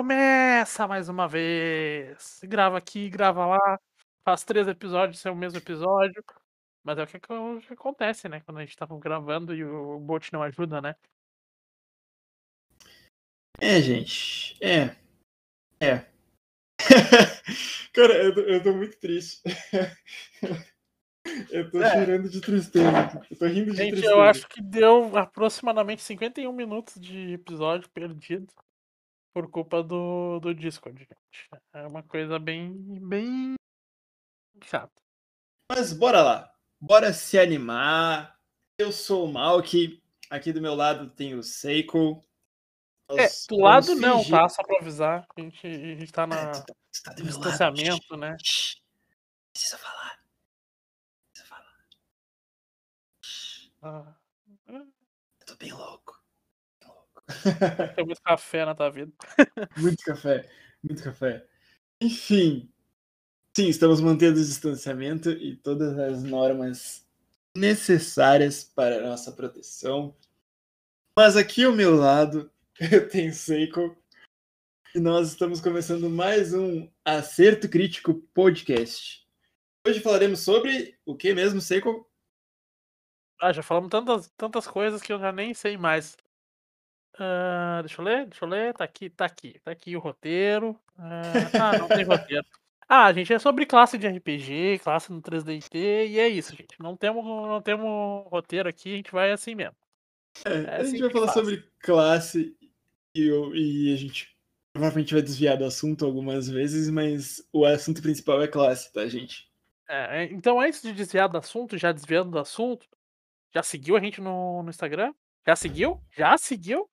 começa mais uma vez. Grava aqui, grava lá. Faz três episódios, é o mesmo episódio. Mas é o que, que acontece, né? Quando a gente tá gravando e o bot não ajuda, né? É, gente. É. É. Cara, eu tô, eu tô muito triste. eu tô é. chorando de tristeza. Eu tô rindo de gente, tristeza. eu acho que deu aproximadamente 51 minutos de episódio perdido por culpa do, do Discord, gente. É uma coisa bem, bem chata. Mas bora lá. Bora se animar. Eu sou o Malk. Aqui do meu lado tem o Seiko. É, do lado não, tá? Só pra avisar. A gente, a gente tá na é, tu tá, tu tá distanciamento, lado. né? Precisa falar. Precisa falar. Ah. Eu tô bem louco. Tem muito café na tua vida. muito café, muito café. Enfim, sim, estamos mantendo o distanciamento e todas as normas necessárias para a nossa proteção. Mas aqui ao meu lado eu tenho Seiko e nós estamos começando mais um Acerto Crítico Podcast. Hoje falaremos sobre o que mesmo, Seiko? Ah, já falamos tantas, tantas coisas que eu já nem sei mais. Uh, deixa eu ler, deixa eu ler. Tá aqui, tá aqui, tá aqui o roteiro. Uh, ah, não tem roteiro. Ah, gente, é sobre classe de RPG, classe no 3DT, e é isso, gente. Não temos, não temos roteiro aqui, a gente vai assim mesmo. É, é a assim gente vai falar faz. sobre classe e, e a gente provavelmente vai desviar do assunto algumas vezes, mas o assunto principal é classe, tá, gente? É, então, antes de desviar do assunto, já desviando do assunto, já seguiu a gente no, no Instagram? Já seguiu? Já seguiu?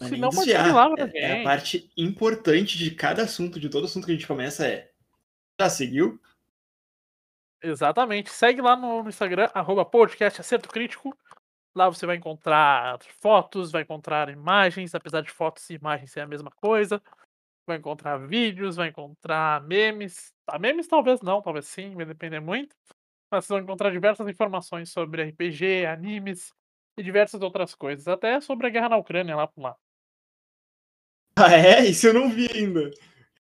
Se não, desviar. Lá é, é, a parte importante de cada assunto, de todo assunto que a gente começa é. Já seguiu? Exatamente. Segue lá no, no Instagram, arroba podcast Acerto Crítico. Lá você vai encontrar fotos, vai encontrar imagens, apesar de fotos e imagens ser a mesma coisa. Vai encontrar vídeos, vai encontrar memes. Ah, memes talvez não, talvez sim, vai depender muito. Mas vocês vão encontrar diversas informações sobre RPG, animes e diversas outras coisas. Até sobre a guerra na Ucrânia lá por lá. Ah, é? Isso eu não vi ainda.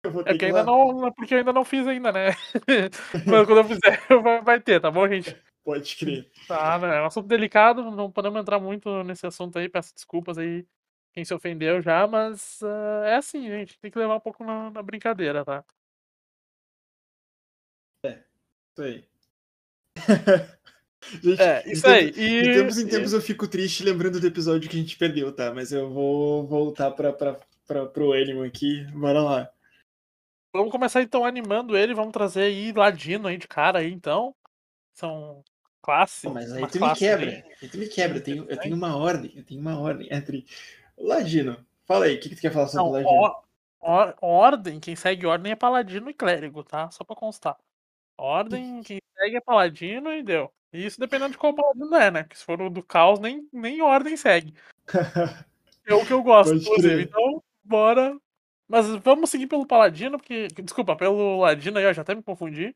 É porque ainda não, porque eu ainda não fiz ainda, né? Mas quando eu fizer, vai, vai ter, tá bom, gente? Pode crer. Tá, né? É um assunto delicado, não podemos entrar muito nesse assunto aí, peço desculpas aí quem se ofendeu já, mas uh, é assim, gente, tem que levar um pouco na, na brincadeira, tá? É, isso aí. gente, é, isso aí. E... De tempos em tempos e... eu fico triste lembrando do episódio que a gente perdeu, tá? Mas eu vou voltar pra, pra, pra, pro Animal aqui. Bora lá. Vamos começar então animando ele, vamos trazer aí Ladino aí de cara aí, então. São classe. mas aí tu me quebra. Aí tu me quebra. Eu tenho, eu tenho uma ordem. Eu tenho uma ordem entre. Ladino, fala aí, o que, que tu quer falar sobre Não, Ladino? Or, or, ordem, quem segue ordem é Paladino e Clérigo, tá? Só pra constar. Ordem, quem segue é Paladino e deu. Isso dependendo de qual Paladino é, né? Porque se for o do caos, nem, nem ordem segue. é o que eu gosto, inclusive. Então, bora mas vamos seguir pelo Paladino, porque. Desculpa, pelo Ladino aí, eu já até me confundi.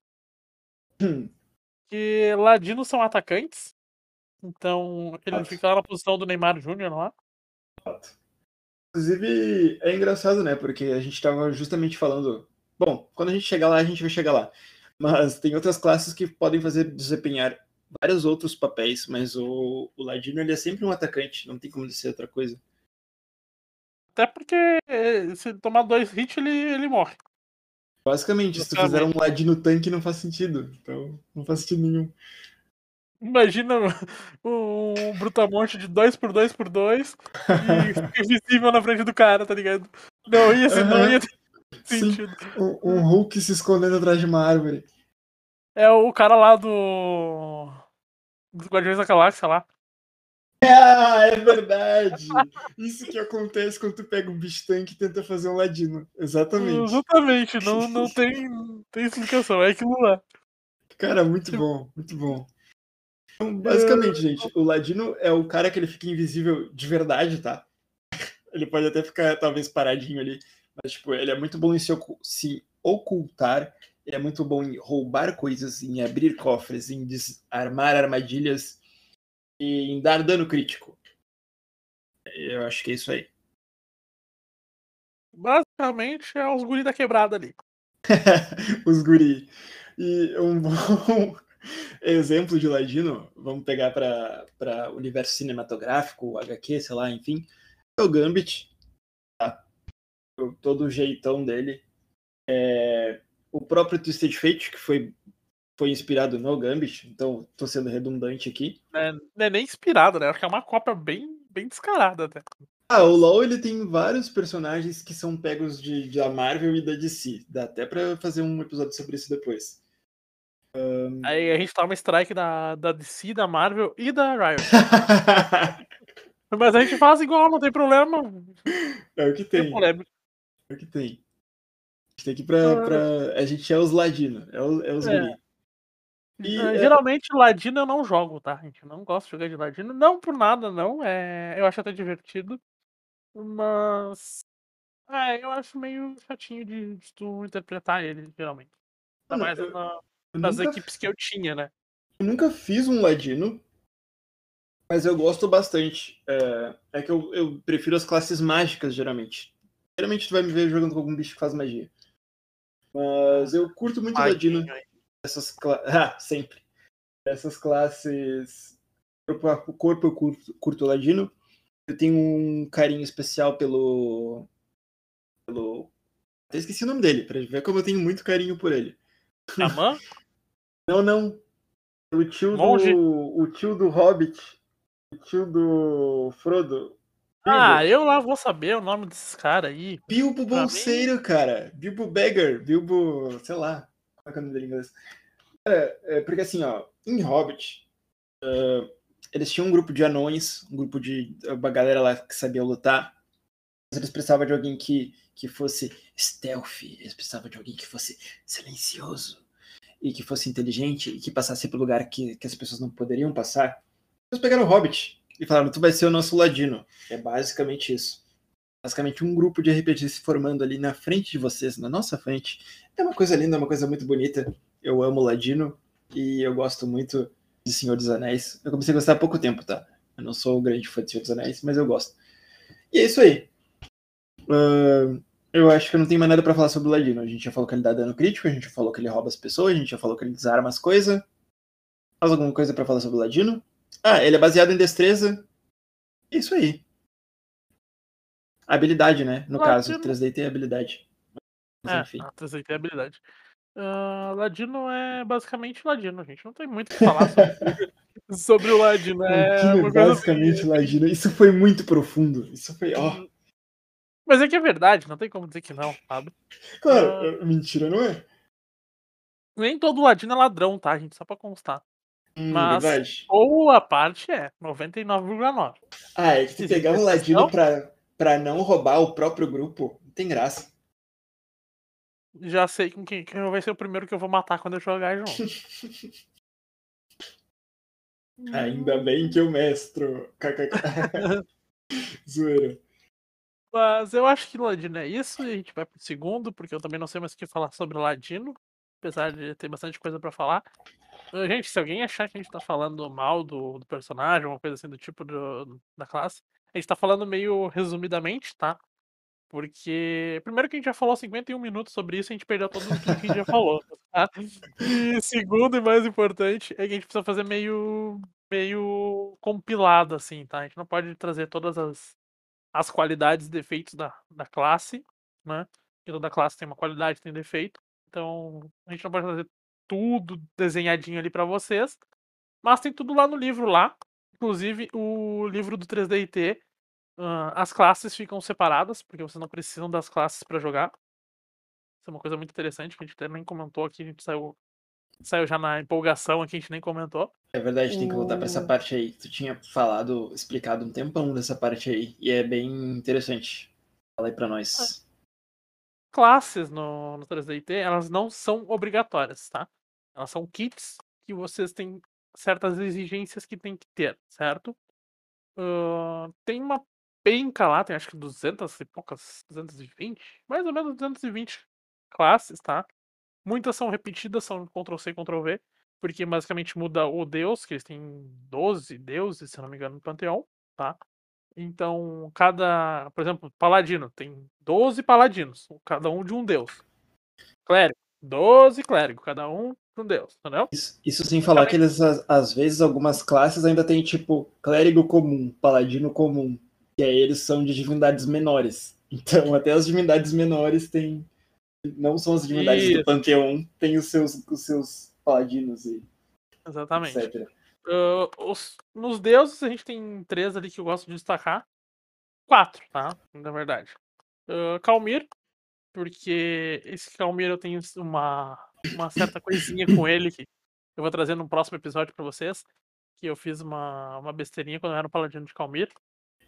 Hum. Que Ladinos são atacantes. Então, ele fica lá na posição do Neymar Júnior lá. Inclusive, é engraçado, né? Porque a gente tava justamente falando. Bom, quando a gente chegar lá, a gente vai chegar lá. Mas tem outras classes que podem fazer desempenhar vários outros papéis, mas o, o Ladino ele é sempre um atacante, não tem como ele ser outra coisa. Até porque eh, se tomar dois hits, ele, ele morre. Basicamente, se tu fizer um ladino tanque, não faz sentido. Então, não faz sentido nenhum. Imagina um brutamonte de 2x2x2 e invisível na frente do cara, tá ligado? Não ia, ser, uhum. não ia ter sentido. Um, um Hulk se escondendo atrás de uma árvore. É o cara lá do. Dos Guardiões da Galáxia lá. Ah, é verdade! Isso que acontece quando tu pega um bicho tanque e tenta fazer um ladino. Exatamente. Exatamente, não, não tem, tem explicação, é aquilo lá. Cara, muito bom, muito bom. Então, basicamente, é... gente, o ladino é o cara que ele fica invisível de verdade, tá? Ele pode até ficar, talvez, paradinho ali, mas, tipo, ele é muito bom em se, se ocultar, ele é muito bom em roubar coisas, em abrir cofres, em desarmar armadilhas e em dar dano crítico. Eu acho que é isso aí. Basicamente é os guri da quebrada ali. os guri. E um bom exemplo de Ladino, vamos pegar para o universo cinematográfico, HQ, sei lá, enfim, é o Gambit. Tá? Todo o jeitão dele. É, o próprio Twisted Fate, que foi, foi inspirado no Gambit, então tô sendo redundante aqui. É, não é nem inspirado, né? Acho que é uma cópia bem, bem descarada até. Ah, o LoL ele tem vários personagens que são pegos de, da Marvel e da DC. Dá até pra fazer um episódio sobre isso depois. Um... Aí a gente toma strike da, da DC, da Marvel e da Riot. Mas a gente faz igual, não tem problema. É o que tem. tem. É o que tem. A gente tem que ir pra. Ah. pra... A gente é os ladino, é, o, é os é. E, é... Geralmente Ladino eu não jogo, tá, gente? Eu não gosto de jogar de Ladino. Não por nada, não. É... Eu acho até divertido. Mas. É, eu acho meio chatinho de, de tu interpretar ele, geralmente. Ainda mais eu, na, eu nas nunca, equipes que eu tinha, né? Eu nunca fiz um Ladino, mas eu gosto bastante. É, é que eu, eu prefiro as classes mágicas, geralmente. Geralmente tu vai me ver jogando com algum bicho que faz magia. Mas eu curto muito Ladino. Essas. Ah, sempre. Essas classes. Corpo eu curto, curto Ladino eu tenho um carinho especial pelo. pelo. Até esqueci o nome dele, pra ver como eu tenho muito carinho por ele. Xamã? não, não. O tio Monge? do. O tio do Hobbit. O tio do Frodo. Bilbo. Ah, eu lá vou saber o nome desses caras aí. Bilbo Bolseiro, mim... cara. Bilbo Beggar. Bilbo. sei lá. Como é que é o nome dele em inglês? Cara, é porque assim, ó, em Hobbit. Uh, eles tinham um grupo de anões, um grupo de uma galera lá que sabia lutar. Mas eles precisavam de alguém que, que fosse stealth, eles precisavam de alguém que fosse silencioso e que fosse inteligente e que passasse pelo lugar que, que as pessoas não poderiam passar. Eles pegaram o Hobbit e falaram: Tu vai ser o nosso ladino. É basicamente isso. Basicamente, um grupo de RPG se formando ali na frente de vocês, na nossa frente. É uma coisa linda, é uma coisa muito bonita. Eu amo Ladino e eu gosto muito de Senhor dos Anéis. Eu comecei a gostar há pouco tempo, tá? Eu não sou um grande fã de Senhor dos Anéis, mas eu gosto. E é isso aí. Uh, eu acho que eu não tenho mais nada para falar sobre o Ladino. A gente já falou que ele dá dano crítico, a gente já falou que ele rouba as pessoas, a gente já falou que ele desarma as coisas. Mais alguma coisa para falar sobre o Ladino? Ah, ele é baseado em destreza. É isso aí. Habilidade, né? No Ladino... caso, 3D tem habilidade. Mas, é, enfim. 3D tem habilidade. Uh, Ladino é basicamente Ladino, a gente não tem muito o que falar sobre, sobre o Ladino. É, é basicamente assim. Ladino. Isso foi muito profundo. Isso foi. Oh. Mas é que é verdade, não tem como dizer que não, sabe? Claro, uh, mentira, não é? Nem todo Ladino é ladrão, tá, gente? Só pra constar. Hum, Mas verdade. boa parte é 99,9. Ah, é que se pegar um Ladino pra, pra não roubar o próprio grupo, não tem graça. Já sei com quem, quem vai ser o primeiro que eu vou matar quando eu jogar junto. Ainda bem que eu mestro. Zoeira. Mas eu acho que Ladino é isso, e a gente vai pro segundo, porque eu também não sei mais o que falar sobre Ladino, apesar de ter bastante coisa para falar. Gente, se alguém achar que a gente tá falando mal do, do personagem, uma coisa assim do tipo do, da classe, a gente tá falando meio resumidamente, tá? Porque, primeiro que a gente já falou 51 minutos sobre isso, a gente perdeu todo o que a gente já falou. Tá? E segundo e mais importante, é que a gente precisa fazer meio, meio compilado, assim, tá? A gente não pode trazer todas as, as qualidades e defeitos da, da classe, né? Porque toda classe tem uma qualidade tem defeito. Então, a gente não pode trazer tudo desenhadinho ali para vocês. Mas tem tudo lá no livro lá. Inclusive, o livro do 3DIT Uh, as classes ficam separadas, porque vocês não precisam das classes para jogar. Isso é uma coisa muito interessante que a gente até nem comentou aqui, a gente saiu, saiu já na empolgação aqui, a gente nem comentou. É verdade, tem que voltar para essa parte aí. Tu tinha falado, explicado um tempão dessa parte aí, e é bem interessante. Fala aí pra nós. Classes no, no 3DT, elas não são obrigatórias, tá? Elas são kits que vocês têm certas exigências que tem que ter, certo? Uh, tem uma penca lá, tem acho que 200 e poucas, 220, mais ou menos 220 classes, tá? Muitas são repetidas, são Ctrl-C, Ctrl-V, porque basicamente muda o deus, que eles têm 12 deuses, se não me engano, no Panteão, tá? Então, cada, por exemplo, paladino tem 12 paladinos, cada um de um deus. Clérigo, 12 clérigos, cada um um deus, entendeu? Isso, isso sem falar que eles, às, vezes, algumas classes ainda tem, tipo, clérigo comum, paladino comum, que aí eles são de divindades menores. Então, até as divindades menores têm. Não são as divindades Isso. do Panteão, tem os seus, os seus paladinos e Exatamente. etc. Ah, os- nos deuses, a gente tem três ali que eu gosto de destacar. Quatro, tá? Na verdade. Ah, Calmir, porque esse Calmir eu tenho uma, uma certa coisinha com ele que eu vou trazer no próximo episódio pra vocês. Que eu fiz uma, uma besteirinha quando eu era um paladino de Calmir.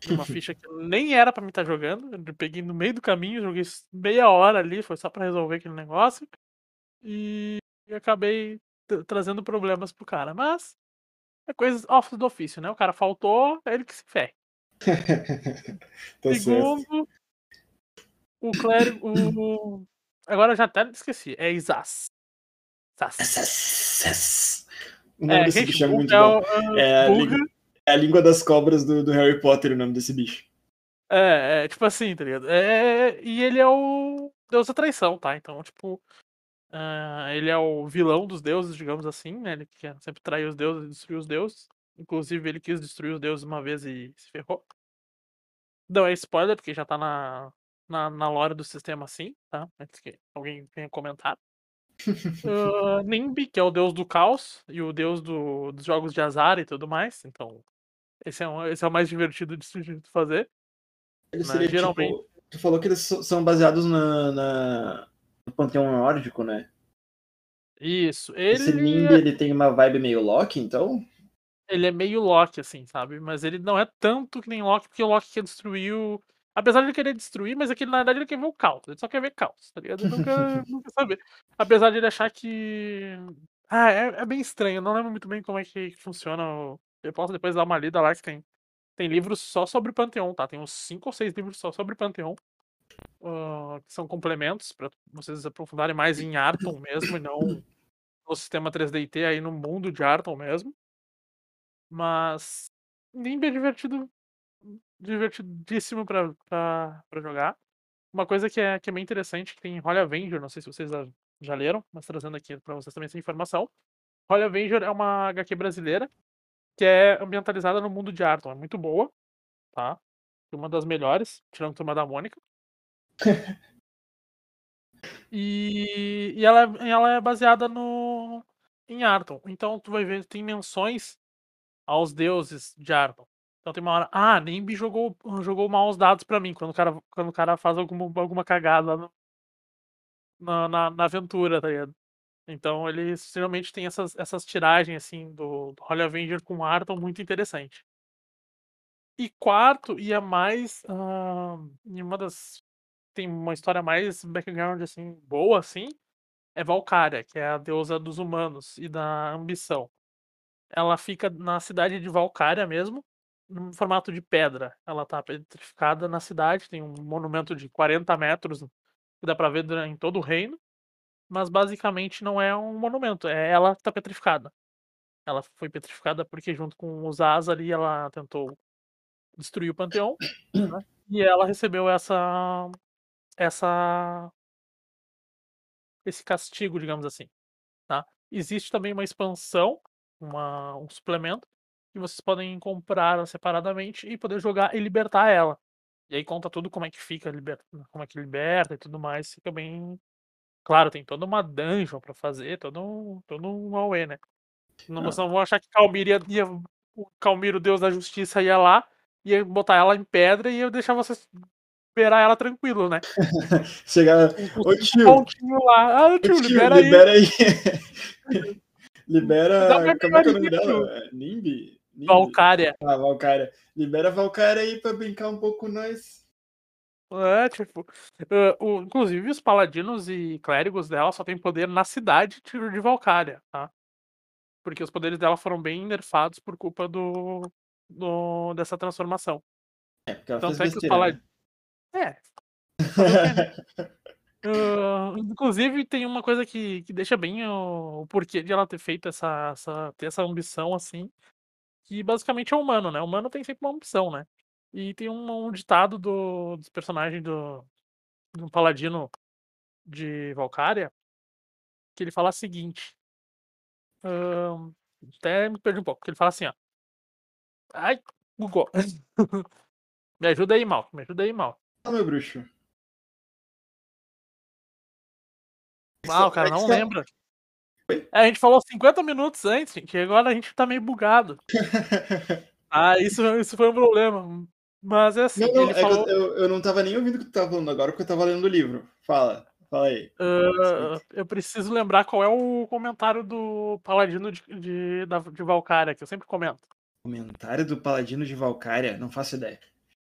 Uma ficha que nem era pra mim estar jogando. Eu peguei no meio do caminho, joguei meia hora ali, foi só pra resolver aquele negócio. E, acabei tra- trazendo problemas pro cara. Mas é coisa office do ofício, né? O cara faltou, é ele que se ferre. Tá certo. O clérigo. O... Agora eu já até esqueci. É Isas. Isas. O nome É, desse bicho é muito é, bom. o- É a, língua, é a língua das cobras do, do Harry Potter, o nome desse bicho. é, é, tipo assim, tá ligado? É, e ele é o deus da traição, tá? Então, tipo. ah, ele é o vilão dos deuses, digamos assim, né? Ele quer sempre trair os deuses e destruir os deuses. Inclusive, ele quis destruir os deuses uma vez e se ferrou. Não é spoiler, porque já tá na, na, na lore do sistema assim, tá? Antes que alguém venha comentar. Ah, Nimbi, que é o deus do caos e o deus do- dos jogos de azar e tudo mais. Então, esse é, um- esse é o mais divertido de se fazer. Ele Né, seria geralmente- tipo. Tu falou que eles são baseados na, na- no panteão nórdico, né? Isso. Esse Ele, Nimbi ele tem uma vibe meio Loki, então? ele é meio Loki, assim, sabe? Mas ele não é tanto que nem Loki, porque o Loki quer destruir o. Apesar de ele querer destruir, mas aquele, na verdade, ele quer ver o caos. Ele só quer ver caos, tá ligado? Ele não quer saber. Apesar de ele achar que. Ah, é, é bem estranho. Eu não lembro muito bem como é que funciona. o- Eu posso depois dar uma lida lá que tem. Tem livros só sobre Panteão, tá? Tem uns 5 ou 6 livros só sobre Panteão. ah, que são complementos para vocês aprofundarem mais em Arton mesmo e não no sistema 3DT aí no mundo de Arton mesmo. Mas Nimb é divertido, divertidíssimo pra, jogar. Uma coisa que é, que é bem interessante, que tem Holy Avenger, não sei se vocês já, já leram, mas trazendo aqui pra vocês também essa informação. Holy Avenger é uma HQ brasileira que é ambientalizada no mundo de Arton. É muito boa, tá? Uma das melhores, tirando Turma da Mônica. E, e ela, é- ela é baseada no em Arton. Então tu vai ver, tem menções aos deuses de Arton. Então tem uma hora, ah, Nimbi jogou, jogou mal os dados pra mim, quando o cara, quando o cara faz alguma, alguma cagada no- na, na, na aventura, tá ligado? Então eles geralmente tem essas, essas tiragens assim do, do Holy Avenger com Arton muito interessante. E quarto, e a mais. e uma das. Tem uma história mais background assim, boa, assim, é Valkyria, que é a deusa dos humanos e da ambição. Ela fica na cidade de Valkyria mesmo, num formato de pedra. Ela tá petrificada na cidade, tem um monumento de 40 metros que dá pra ver em todo o reino, mas basicamente não é um monumento, é ela que tá petrificada. Ela foi petrificada porque junto com os As ali ela tentou destruir o panteão, né, e ela recebeu essa essa esse castigo, digamos assim, tá. Existe também uma expansão, uma um suplemento, que vocês podem comprar separadamente e poder jogar e libertar ela. E aí conta tudo como é que fica como é que liberta e tudo mais, fica bem claro, tem toda uma dungeon pra fazer, todo um todo um auê, né. Não Ah. não vão achar que Calmir ia ia o Calmir, o deus da justiça, ia lá, ia botar ela em pedra e ia deixar vocês liberar ela tranquilo, né. Chegar. Ô, tio. pontinho lá, "Ah, tio, tio, libera aí". libera aí. Dá libera. Como é que é o nome dela? É Nimbi? Valkyria. Ah, Valkyria. Libera a Valkyria aí pra brincar um pouco com nós. É, tipo, hã, o inclusive os paladinos e clérigos dela só têm poder na cidade de de Valkyria, tá. Porque os poderes dela foram bem nerfados por culpa do do dessa transformação. É, porque ela Tanto fez é que os besteira, né? pala é. Né. Hã, inclusive tem uma coisa que que deixa bem o o porquê de ela ter feito essa essa ter essa ambição, assim, que basicamente é humano, né, humano tem sempre uma ambição, né. E tem um, um ditado do, dos personagens do, do paladino de Valkyria que ele fala o seguinte. até me perdi um pouco, que ele fala assim, ó. Ai, bugou. me ajuda aí, mal. Me ajuda aí, mal. Ah, meu bruxo. O cara É não tá- lembra. Oi? É, a gente falou 50 minutos antes, gente, e agora a gente tá meio bugado. Ah, isso, isso foi um problema. Mas é assim, Não, não, é falou. eu, eu, não tava nem ouvindo o que tu tava falando agora, porque eu tava lendo o livro. Fala, fala aí. ah, eu preciso lembrar qual é o comentário do Paladino de, de, da- de Valkyria, que eu sempre comento. Comentário do Paladino de Valkyria, não faço ideia.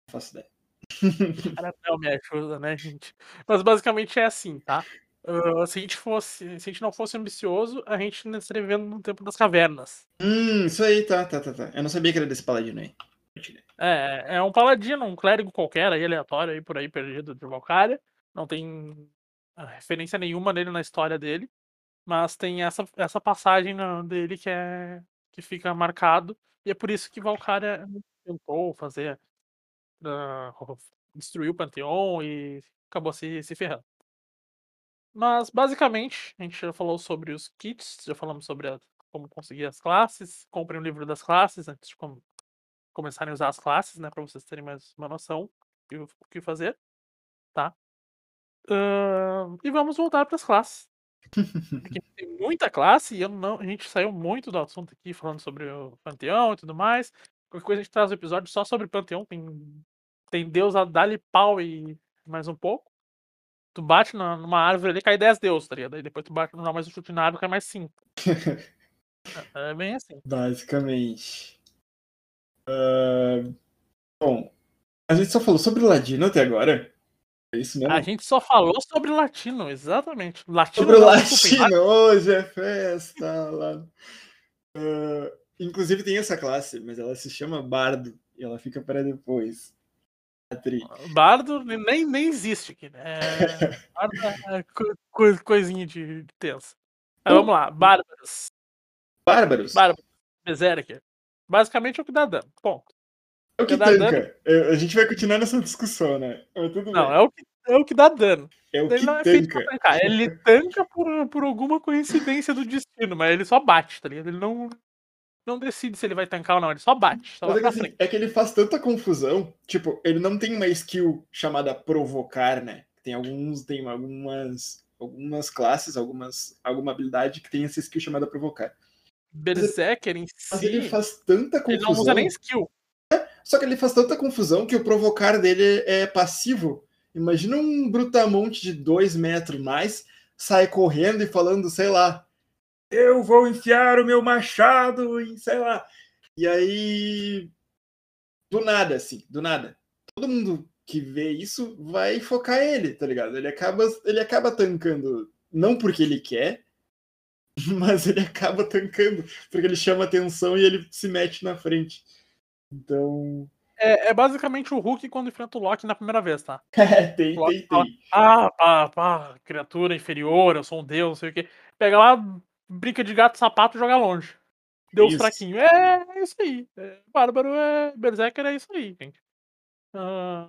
Não faço ideia. Cara, não me ajuda, né, gente? Mas basicamente é assim, tá? Ah, se a gente fosse, se a gente não fosse ambicioso, a gente não estaria vivendo no tempo das cavernas. Hum, isso aí, tá, tá, tá, tá. Eu não sabia que era desse Paladino aí. É, é um paladino, um clérigo qualquer aí, aleatório aí, por aí, perdido de Valkyria. Não tem ah, referência nenhuma nele na história dele. Mas tem essa, essa passagem na- dele que é que fica marcado. E é por isso que Valkyria tentou fazer. ah, destruir o Panteão e acabou se, se ferrando. Mas basicamente, a gente já falou sobre os kits, já falamos sobre a- como conseguir as classes. Comprem o livro das classes antes de com- começarem a usar as classes, né? Pra vocês terem mais uma noção do o que fazer, tá? Ahn, e vamos voltar para as classes. Porque tem muita classe e eu não, a gente saiu muito do assunto aqui falando sobre o Panteão e tudo mais. Qualquer coisa a gente traz um episódio só sobre Panteão. Tem, tem Deus a dar-lhe pau e mais um pouco. Tu bate na- numa árvore ali, cai 10 deuses, tá ligado? Aí depois tu bate, não dá mais um chute na árvore, cai mais 5. É, é bem assim. Basicamente. Ah, bom, a gente só falou sobre Ladino até agora. É isso mesmo? A gente só falou sobre latino, exatamente. Latino Sobre Latino, hoje é festa lá. Ah, inclusive tem essa classe, mas ela se chama Bardo e ela fica para depois. Tri. Bardo nem, nem existe aqui, né? É, Bardo é co- co- coisinha de, de tensa. Aí, vamos lá, Bárbaros. Bárbaros. Bárbaros. Berserker. Basicamente é o que dá dano. Ponto. É o que dá tanca. É, A gente vai continuar nessa discussão, né? Mas Não, é o que, é o que dá dano. É o Ele que não é feito pra tanca. tancar. Ele tanca por, por alguma coincidência do destino, mas ele só bate, tá ligado? Ele não, não decide se ele vai tancar ou não, ele só bate. Só é que, assim, é que ele faz tanta confusão. Tipo, ele não tem uma skill chamada provocar, né? Tem alguns, tem algumas, algumas classes, algumas, alguma habilidade que tem essa skill chamada provocar. Berserker em Mas ele si, faz tanta confusão. ele não usa nem skill. Só que ele faz tanta confusão que o provocar dele é passivo. Imagina um brutamonte de dois metros mais sai correndo e falando, sei lá, eu vou enfiar o meu machado em, sei lá. E aí, do nada, assim, do nada. Todo mundo que vê isso vai focar ele, tá ligado? Ele acaba, ele acaba tancando, não porque ele quer, mas ele acaba tancando, porque ele chama atenção e ele se mete na frente. Então, É, é basicamente o Hulk quando enfrenta o Loki na primeira vez, tá? É, tem, tem, fala, tem. Ah, pá, pá, criatura inferior, eu sou um deus, não sei o quê. Pega lá, brinca de gato sapato e joga longe. Deus Isso. fraquinho. É, é isso aí. É, Bárbaro é. Berserker é isso aí, gente. Ah,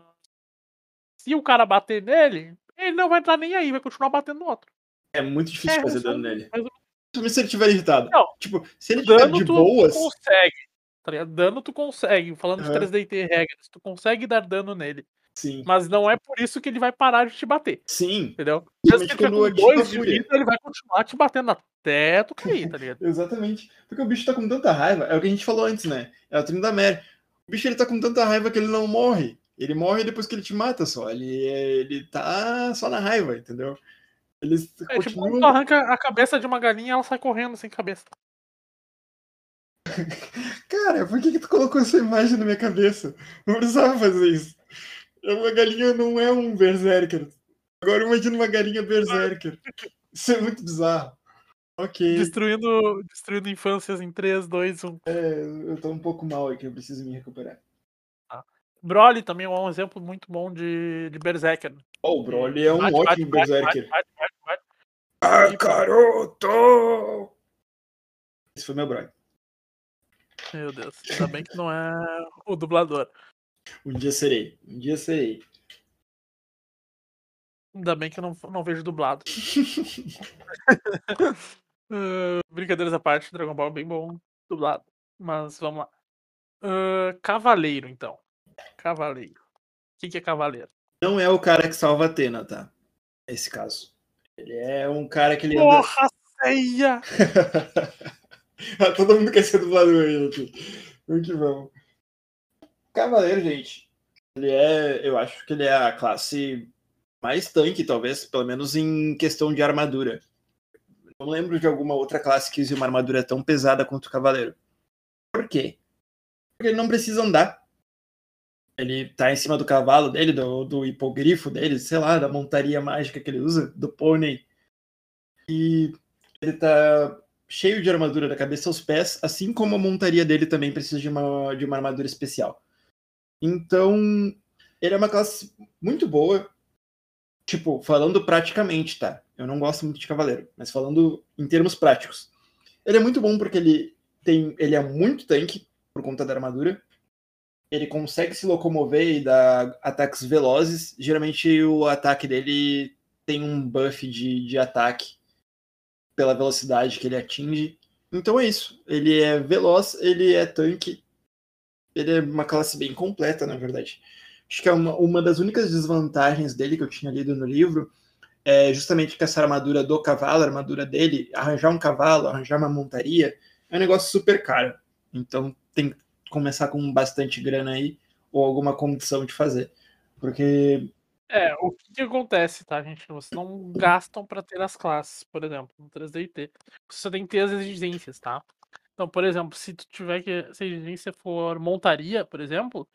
se o cara bater nele, ele não vai entrar nem aí, vai continuar batendo no outro. É muito difícil É, fazer dano nele. Principalmente se ele estiver irritado. Não. Tipo, se ele Dano de tu, boas, tu consegue. Tá? Dano tu consegue. Falando de Aham. 3DT regras, tu consegue dar dano nele. sim. Mas não é por isso que ele vai parar de te bater. Sim, Entendeu? Mesmo que ele com dois de vida, ele vai continuar te batendo até tu cair, tá ligado? exatamente. Porque o bicho tá com tanta raiva. É o que a gente falou antes, né? É o treino da Mary. O bicho ele tá com tanta raiva que ele não morre. Ele morre depois que ele te mata só. Ele, é- ele tá só na raiva, entendeu? Ele É tipo, quando continua. tu arranca a cabeça de uma galinha, ela sai correndo sem cabeça. Cara, por que, que tu colocou essa imagem na minha cabeça? Não precisava fazer isso. Uma galinha não é um berserker. Agora imagina uma galinha berserker. Isso é muito bizarro. Ok, Destruindo, destruindo infâncias em 3, 2, 1. é, eu tô um pouco mal aqui, eu preciso me recuperar. Broly também é um exemplo muito bom de, de Berserker. Oh, o Broly é um Bate, ótimo bate, bate, berserker. bate, bate, bate. Ah, caroto! Esse foi meu Broly. Meu Deus, ainda bem que não é o dublador. Um dia serei. Um dia serei. Ainda bem que eu não, não vejo dublado. Uh, brincadeiras à parte, Dragon Ball é bem bom dublado. Mas vamos lá. Uh, cavaleiro, então. Cavaleiro. O que, que é cavaleiro? Não é o cara que salva a Atena, tá? Nesse caso. Ele é um cara que ele anda. Porra, ceia! Todo mundo quer ser dublador aí, aqui. Vamos que vamos. Cavaleiro, gente. Ele é. Eu acho que ele é a classe mais tanque, talvez, pelo menos em questão de armadura. Não lembro de alguma outra classe que use uma armadura tão pesada quanto o cavaleiro. Por quê? Porque ele não precisa andar. Ele tá em cima do cavalo dele, do, do hipogrifo dele, sei lá, da montaria mágica que ele usa, do pônei. E ele tá cheio de armadura da cabeça aos pés, assim como a montaria dele também precisa de uma, de uma armadura especial. Então, ele é uma classe muito boa. Tipo, falando praticamente, tá? Eu não gosto muito de cavaleiro, mas falando em termos práticos. Ele é muito bom porque ele tem. Ele é muito tanque por conta da armadura. Ele consegue se locomover e dar ataques velozes. Geralmente o ataque dele tem um buff de, de ataque pela velocidade que ele atinge. Então é isso. Ele é veloz, ele é tanque. Ele é uma classe bem completa, na verdade. Acho que é uma, uma das únicas desvantagens dele que eu tinha lido no livro é justamente que essa armadura do cavalo, a armadura dele, arranjar um cavalo, arranjar uma montaria, é um negócio super caro. Então tem que começar com bastante grana aí, ou alguma condição de fazer. Porque é, o que, que, acontece, tá, gente? Vocês não gastam para ter as classes, por exemplo, no 3DT. Você tem que ter as exigências, tá? Então, por exemplo, se tu tiver que. Se a exigência for montaria, por exemplo,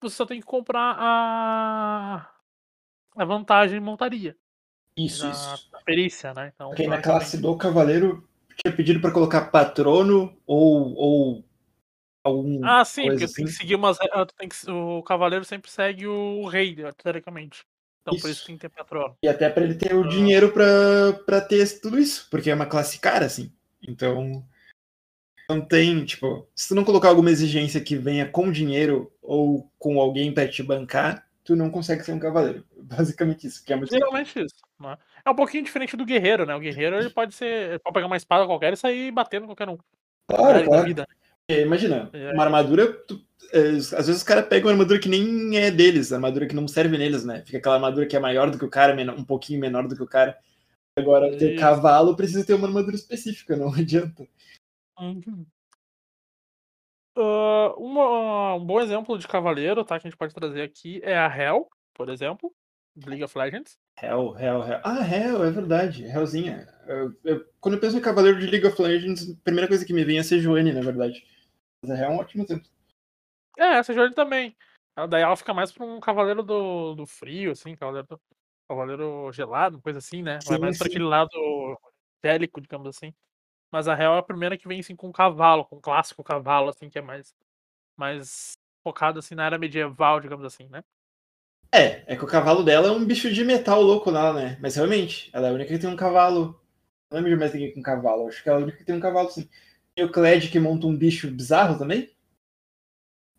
você só tem que comprar a. A vantagem montaria. Isso, da, isso. Perícia, né? Então, Porque na classe do cavaleiro tinha pedido para colocar patrono ou, ou algum. Ah, sim, porque assim. tem que seguir umas. Ah, que, o cavaleiro sempre segue o rei, teoricamente. Então isso. por isso tem que ter patrono. E até para ele ter o ah. dinheiro para ter tudo isso, porque é uma classe cara, assim. Então. Não tem, tipo, se tu não colocar alguma exigência que venha com dinheiro ou com alguém para te bancar, tu não consegue ser um cavaleiro. Basicamente isso. Que é Geralmente isso. Né? É um pouquinho diferente do guerreiro, né? O guerreiro ele pode ser. Ele pode pegar uma espada qualquer e sair batendo qualquer um. Claro, claro. Vida. É, imagina, é. uma armadura. Tu, é, às vezes os caras pegam uma armadura que nem é deles, armadura que não serve neles, né? Fica aquela armadura que é maior do que o cara, um pouquinho menor do que o cara. Agora, ter cavalo precisa ter uma armadura específica, não adianta. Uhum. Uh, uma, um bom exemplo de cavaleiro, tá? Que a gente pode trazer aqui é a Hell, por exemplo. League of Legends. Hell, Hell, Hell. Ah, Hell, é verdade. Hellzinha. Eu, eu, quando eu penso em Cavaleiro de League of Legends, a primeira coisa que me vem é Sejuani, na verdade. Mas a Hell é um ótimo exemplo. É, a Sejuani também. Daí ela fica mais pra um Cavaleiro do, do Frio, assim, Cavaleiro, do, cavaleiro Gelado, coisa assim, né? Vai mais sim. pra aquele lado bélico, digamos assim. Mas a Hell é a primeira que vem, assim, com cavalo, com clássico cavalo, assim, que é mais, mais focado, assim, na era medieval, digamos assim, né? É, é que o cavalo dela é um bicho de metal louco lá, né? Mas realmente, ela é a única que tem um cavalo. Não lembro de mais ninguém com cavalo. Acho que ela é a única que tem um cavalo, sim. Tem o Cled que monta um bicho bizarro também.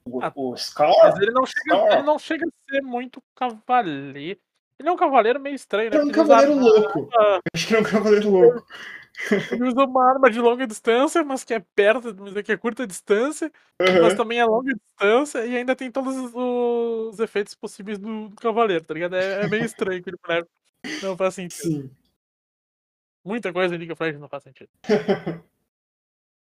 O, ah, o Scar. Mas ele não, chega, ele não chega a ser muito cavaleiro. Ele é um cavaleiro meio estranho, né? É um cavaleiro louco. Acho que é um cavaleiro louco. Ele usa uma arma de longa distância, mas que é perto, mas é que é curta distância, uhum. mas também é longa distância e ainda tem todos os, os efeitos possíveis do, do, cavaleiro, tá ligado? É, é meio estranho aquele boneco. Não faz sentido. Sim. Muita coisa em League of Legends não faz sentido.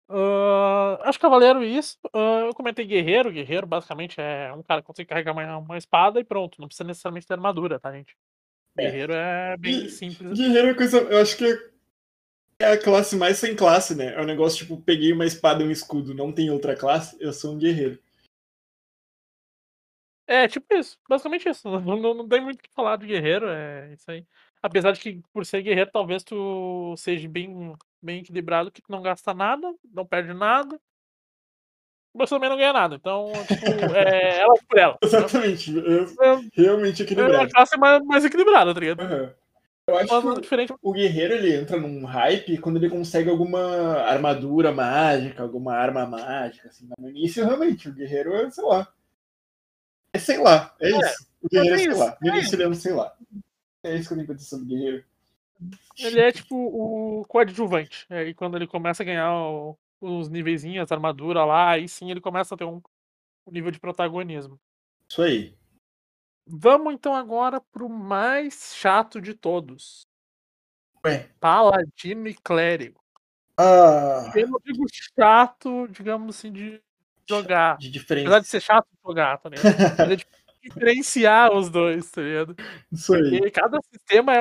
uh, acho cavaleiro isso. Uh, eu comentei guerreiro. Guerreiro basicamente é um cara que consegue carregar uma, uma espada e pronto. Não precisa necessariamente ter armadura, tá, gente? É. Guerreiro é, é bem simples. Guerreiro é coisa. Eu acho que é é a classe mais sem classe, né? É um negócio tipo, peguei uma espada e um escudo, não tem outra classe, eu sou um guerreiro. É, tipo isso. Basicamente isso. Não, não, não tem muito o que falar de guerreiro, é isso aí. Apesar de que, por ser guerreiro, talvez tu seja bem, bem equilibrado, que tu não gasta nada, não perde nada, mas também não ganha nada. Então, tipo, é ela por ela. Exatamente. É, realmente equilibrado. É a classe mais, mais equilibrada, tá ligado? Uhum. Eu acho que o guerreiro ele entra num hype quando ele consegue alguma armadura mágica, alguma arma mágica, assim. No início, realmente, o guerreiro é, sei lá. É sei lá, é, É, isso. O guerreiro é é sei isso, lá. é Vivenciando sei lá. É isso que eu tenho pra dizer sobre o guerreiro. Ele é tipo o coadjuvante. É, E quando ele começa a ganhar o- os nivezinhos, as armaduras lá, aí sim ele começa a ter um, um nível de protagonismo. Isso aí. Vamos então agora pro mais chato de todos. Ué. Paladino e clérigo. Ah, Eu não digo chato, digamos assim, de jogar. de Apesar diferença. de ser chato de jogar, tá ligado? Mas é de diferenciar os dois, tá ligado? Isso aí. E cada sistema,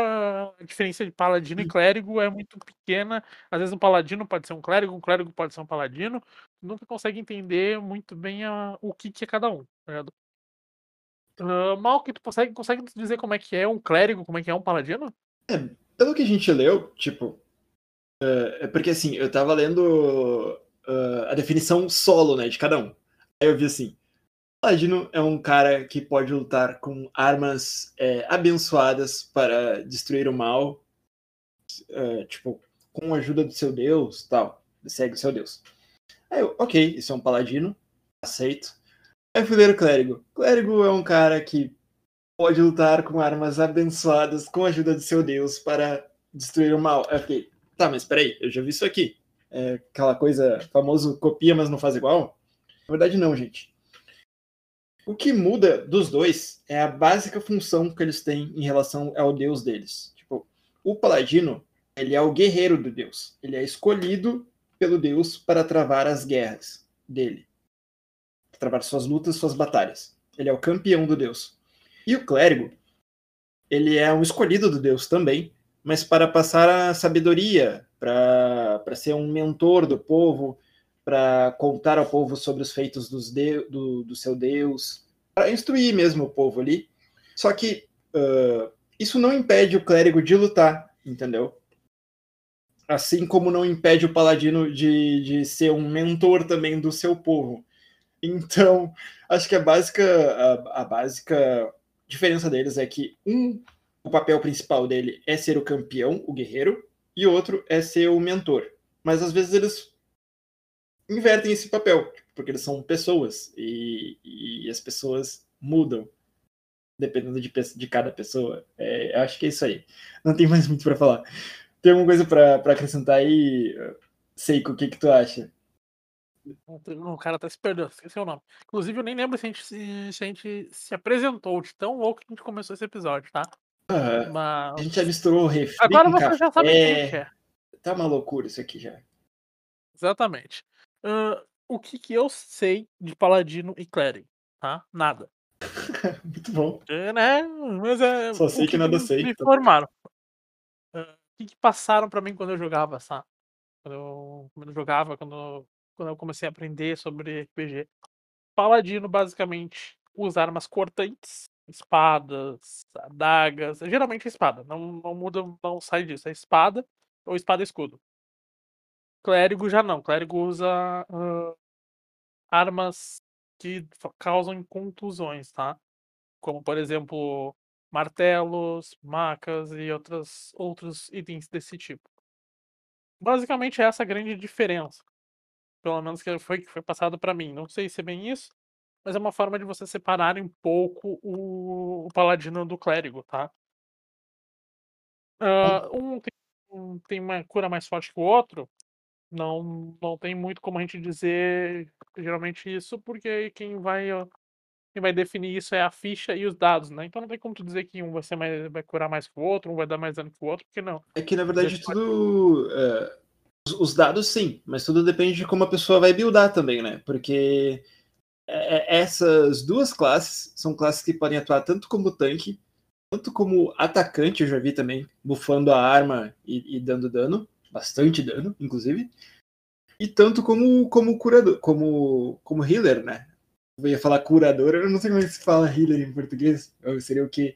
a diferença de paladino e clérigo é muito pequena. Às vezes um paladino pode ser um clérigo, um clérigo pode ser um paladino. Nunca consegue entender muito bem a- o que, que é cada um, tá ligado? Mal que tu consegue, consegue dizer como é que é um clérigo, como é que é um paladino? Pelo que a gente leu, tipo. É é porque assim, eu tava lendo ah, a definição solo, né, de cada um. Aí eu vi assim. Paladino é um cara que pode lutar com armas é, abençoadas para destruir o mal, é, tipo, com a ajuda do seu deus, tal. Segue o seu deus. Aí eu, ok, isso é um paladino, aceito. Ler o clérigo. Clérigo é um cara que pode lutar com armas abençoadas com a ajuda do seu deus para destruir o mal. Eu fiquei, tá, mas peraí, eu já vi isso aqui. É aquela coisa, famoso copia, mas não faz igual? Na verdade, não, gente. O que muda dos dois é a básica função que eles têm em relação ao deus deles. Tipo, o paladino, ele é o guerreiro do deus. Ele é escolhido pelo deus para travar as guerras dele. Travar suas lutas, suas batalhas. Ele é o campeão do deus. E o clérigo, ele é um escolhido do deus também, mas para passar a sabedoria, para ser um mentor do povo, para contar ao povo sobre os feitos dos de, do, do seu Deus, para instruir mesmo o povo ali. Só que uh, isso não impede o clérigo de lutar, entendeu? Assim como não impede o paladino de, de ser um mentor também do seu povo. Então, acho que a básica, a, a básica diferença deles é que um, o papel principal dele é ser o campeão, o guerreiro, e outro é ser o mentor. Mas às vezes eles invertem esse papel, porque eles são pessoas e, e as pessoas mudam dependendo de, de cada pessoa. É, acho que é isso aí. Não tem mais muito para falar. Tem alguma coisa para acrescentar aí, Seiko? O que, que tu acha? O cara tá se perdendo, esqueci o nome. Inclusive, eu nem lembro se a gente se, se, a gente se apresentou de tão louco que a gente começou esse episódio, tá? Mas... A gente já misturou refri Agora você já sabe quem que é. Tá uma loucura isso aqui já. Exatamente. Uh, o que, que eu sei de paladino e clérigo, tá? Nada. Muito bom. É, né? Mas é. Só sei o que nada me, sei, Me então. informaram. Uh, o que, que passaram pra mim quando eu jogava, sabe? Quando eu, quando eu jogava, quando, quando eu comecei a aprender sobre RPG. Paladino, basicamente, usa armas cortantes, espadas, adagas. Geralmente é espada. Não, não muda, não sai disso. É espada ou espada escudo. Clérigo já não. Clérigo usa uh, armas que causam contusões, tá? Como, por exemplo, martelos, macas e outras, outros itens desse tipo. Basicamente, essa é a grande diferença. Pelo menos que foi que foi passado para mim. Não sei se é bem isso, mas é uma forma de você separar um pouco o, o paladino do clérigo, tá? Uh, um, tem, um tem uma cura mais forte que o outro, não, não tem muito como a gente dizer geralmente isso, porque quem vai, quem vai definir isso é a ficha e os dados, né? Então não tem como tu dizer que um vai, mais, vai curar mais que o outro, um vai dar mais dano que o outro, porque não. É que na verdade tudo. É, os, os, dados sim, mas tudo depende de como a pessoa vai buildar também, né? Porque é, essas duas classes são classes que podem atuar tanto como tanque, tanto como atacante, eu já vi também, bufando a arma e, e dando dano bastante dano, inclusive, e tanto como como curador, como como healer, né? Eu ia falar curador, eu não sei como é que se fala healer em português. Ou seria o quê?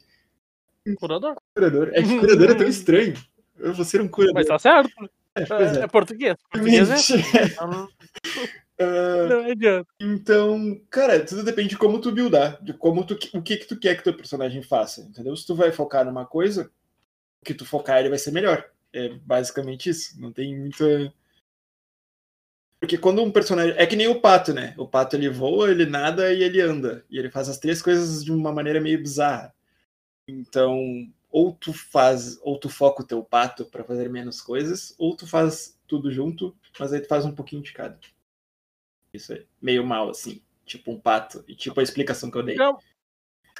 Curador? Curador. É que curador é tão estranho. Eu vou ser um curador. Mas tá certo. É, é, é. é português. Português é. uh, não adianta. Então, cara, tudo depende de como tu buildar, de como tu, o que que tu quer que teu personagem faça, entendeu? Se tu vai focar numa coisa, o que tu focar ele vai ser melhor. É basicamente isso. Não tem muita. Porque quando um personagem. É que nem o pato, né? O pato ele voa, ele nada e ele anda. E ele faz as três coisas de uma maneira meio bizarra. Então, ou tu faz, ou tu foca o teu pato para fazer menos coisas, ou tu faz tudo junto, mas aí tu faz um pouquinho de cada. Isso aí. Meio mal, assim. Tipo um pato. E tipo a explicação que eu dei. Digamos,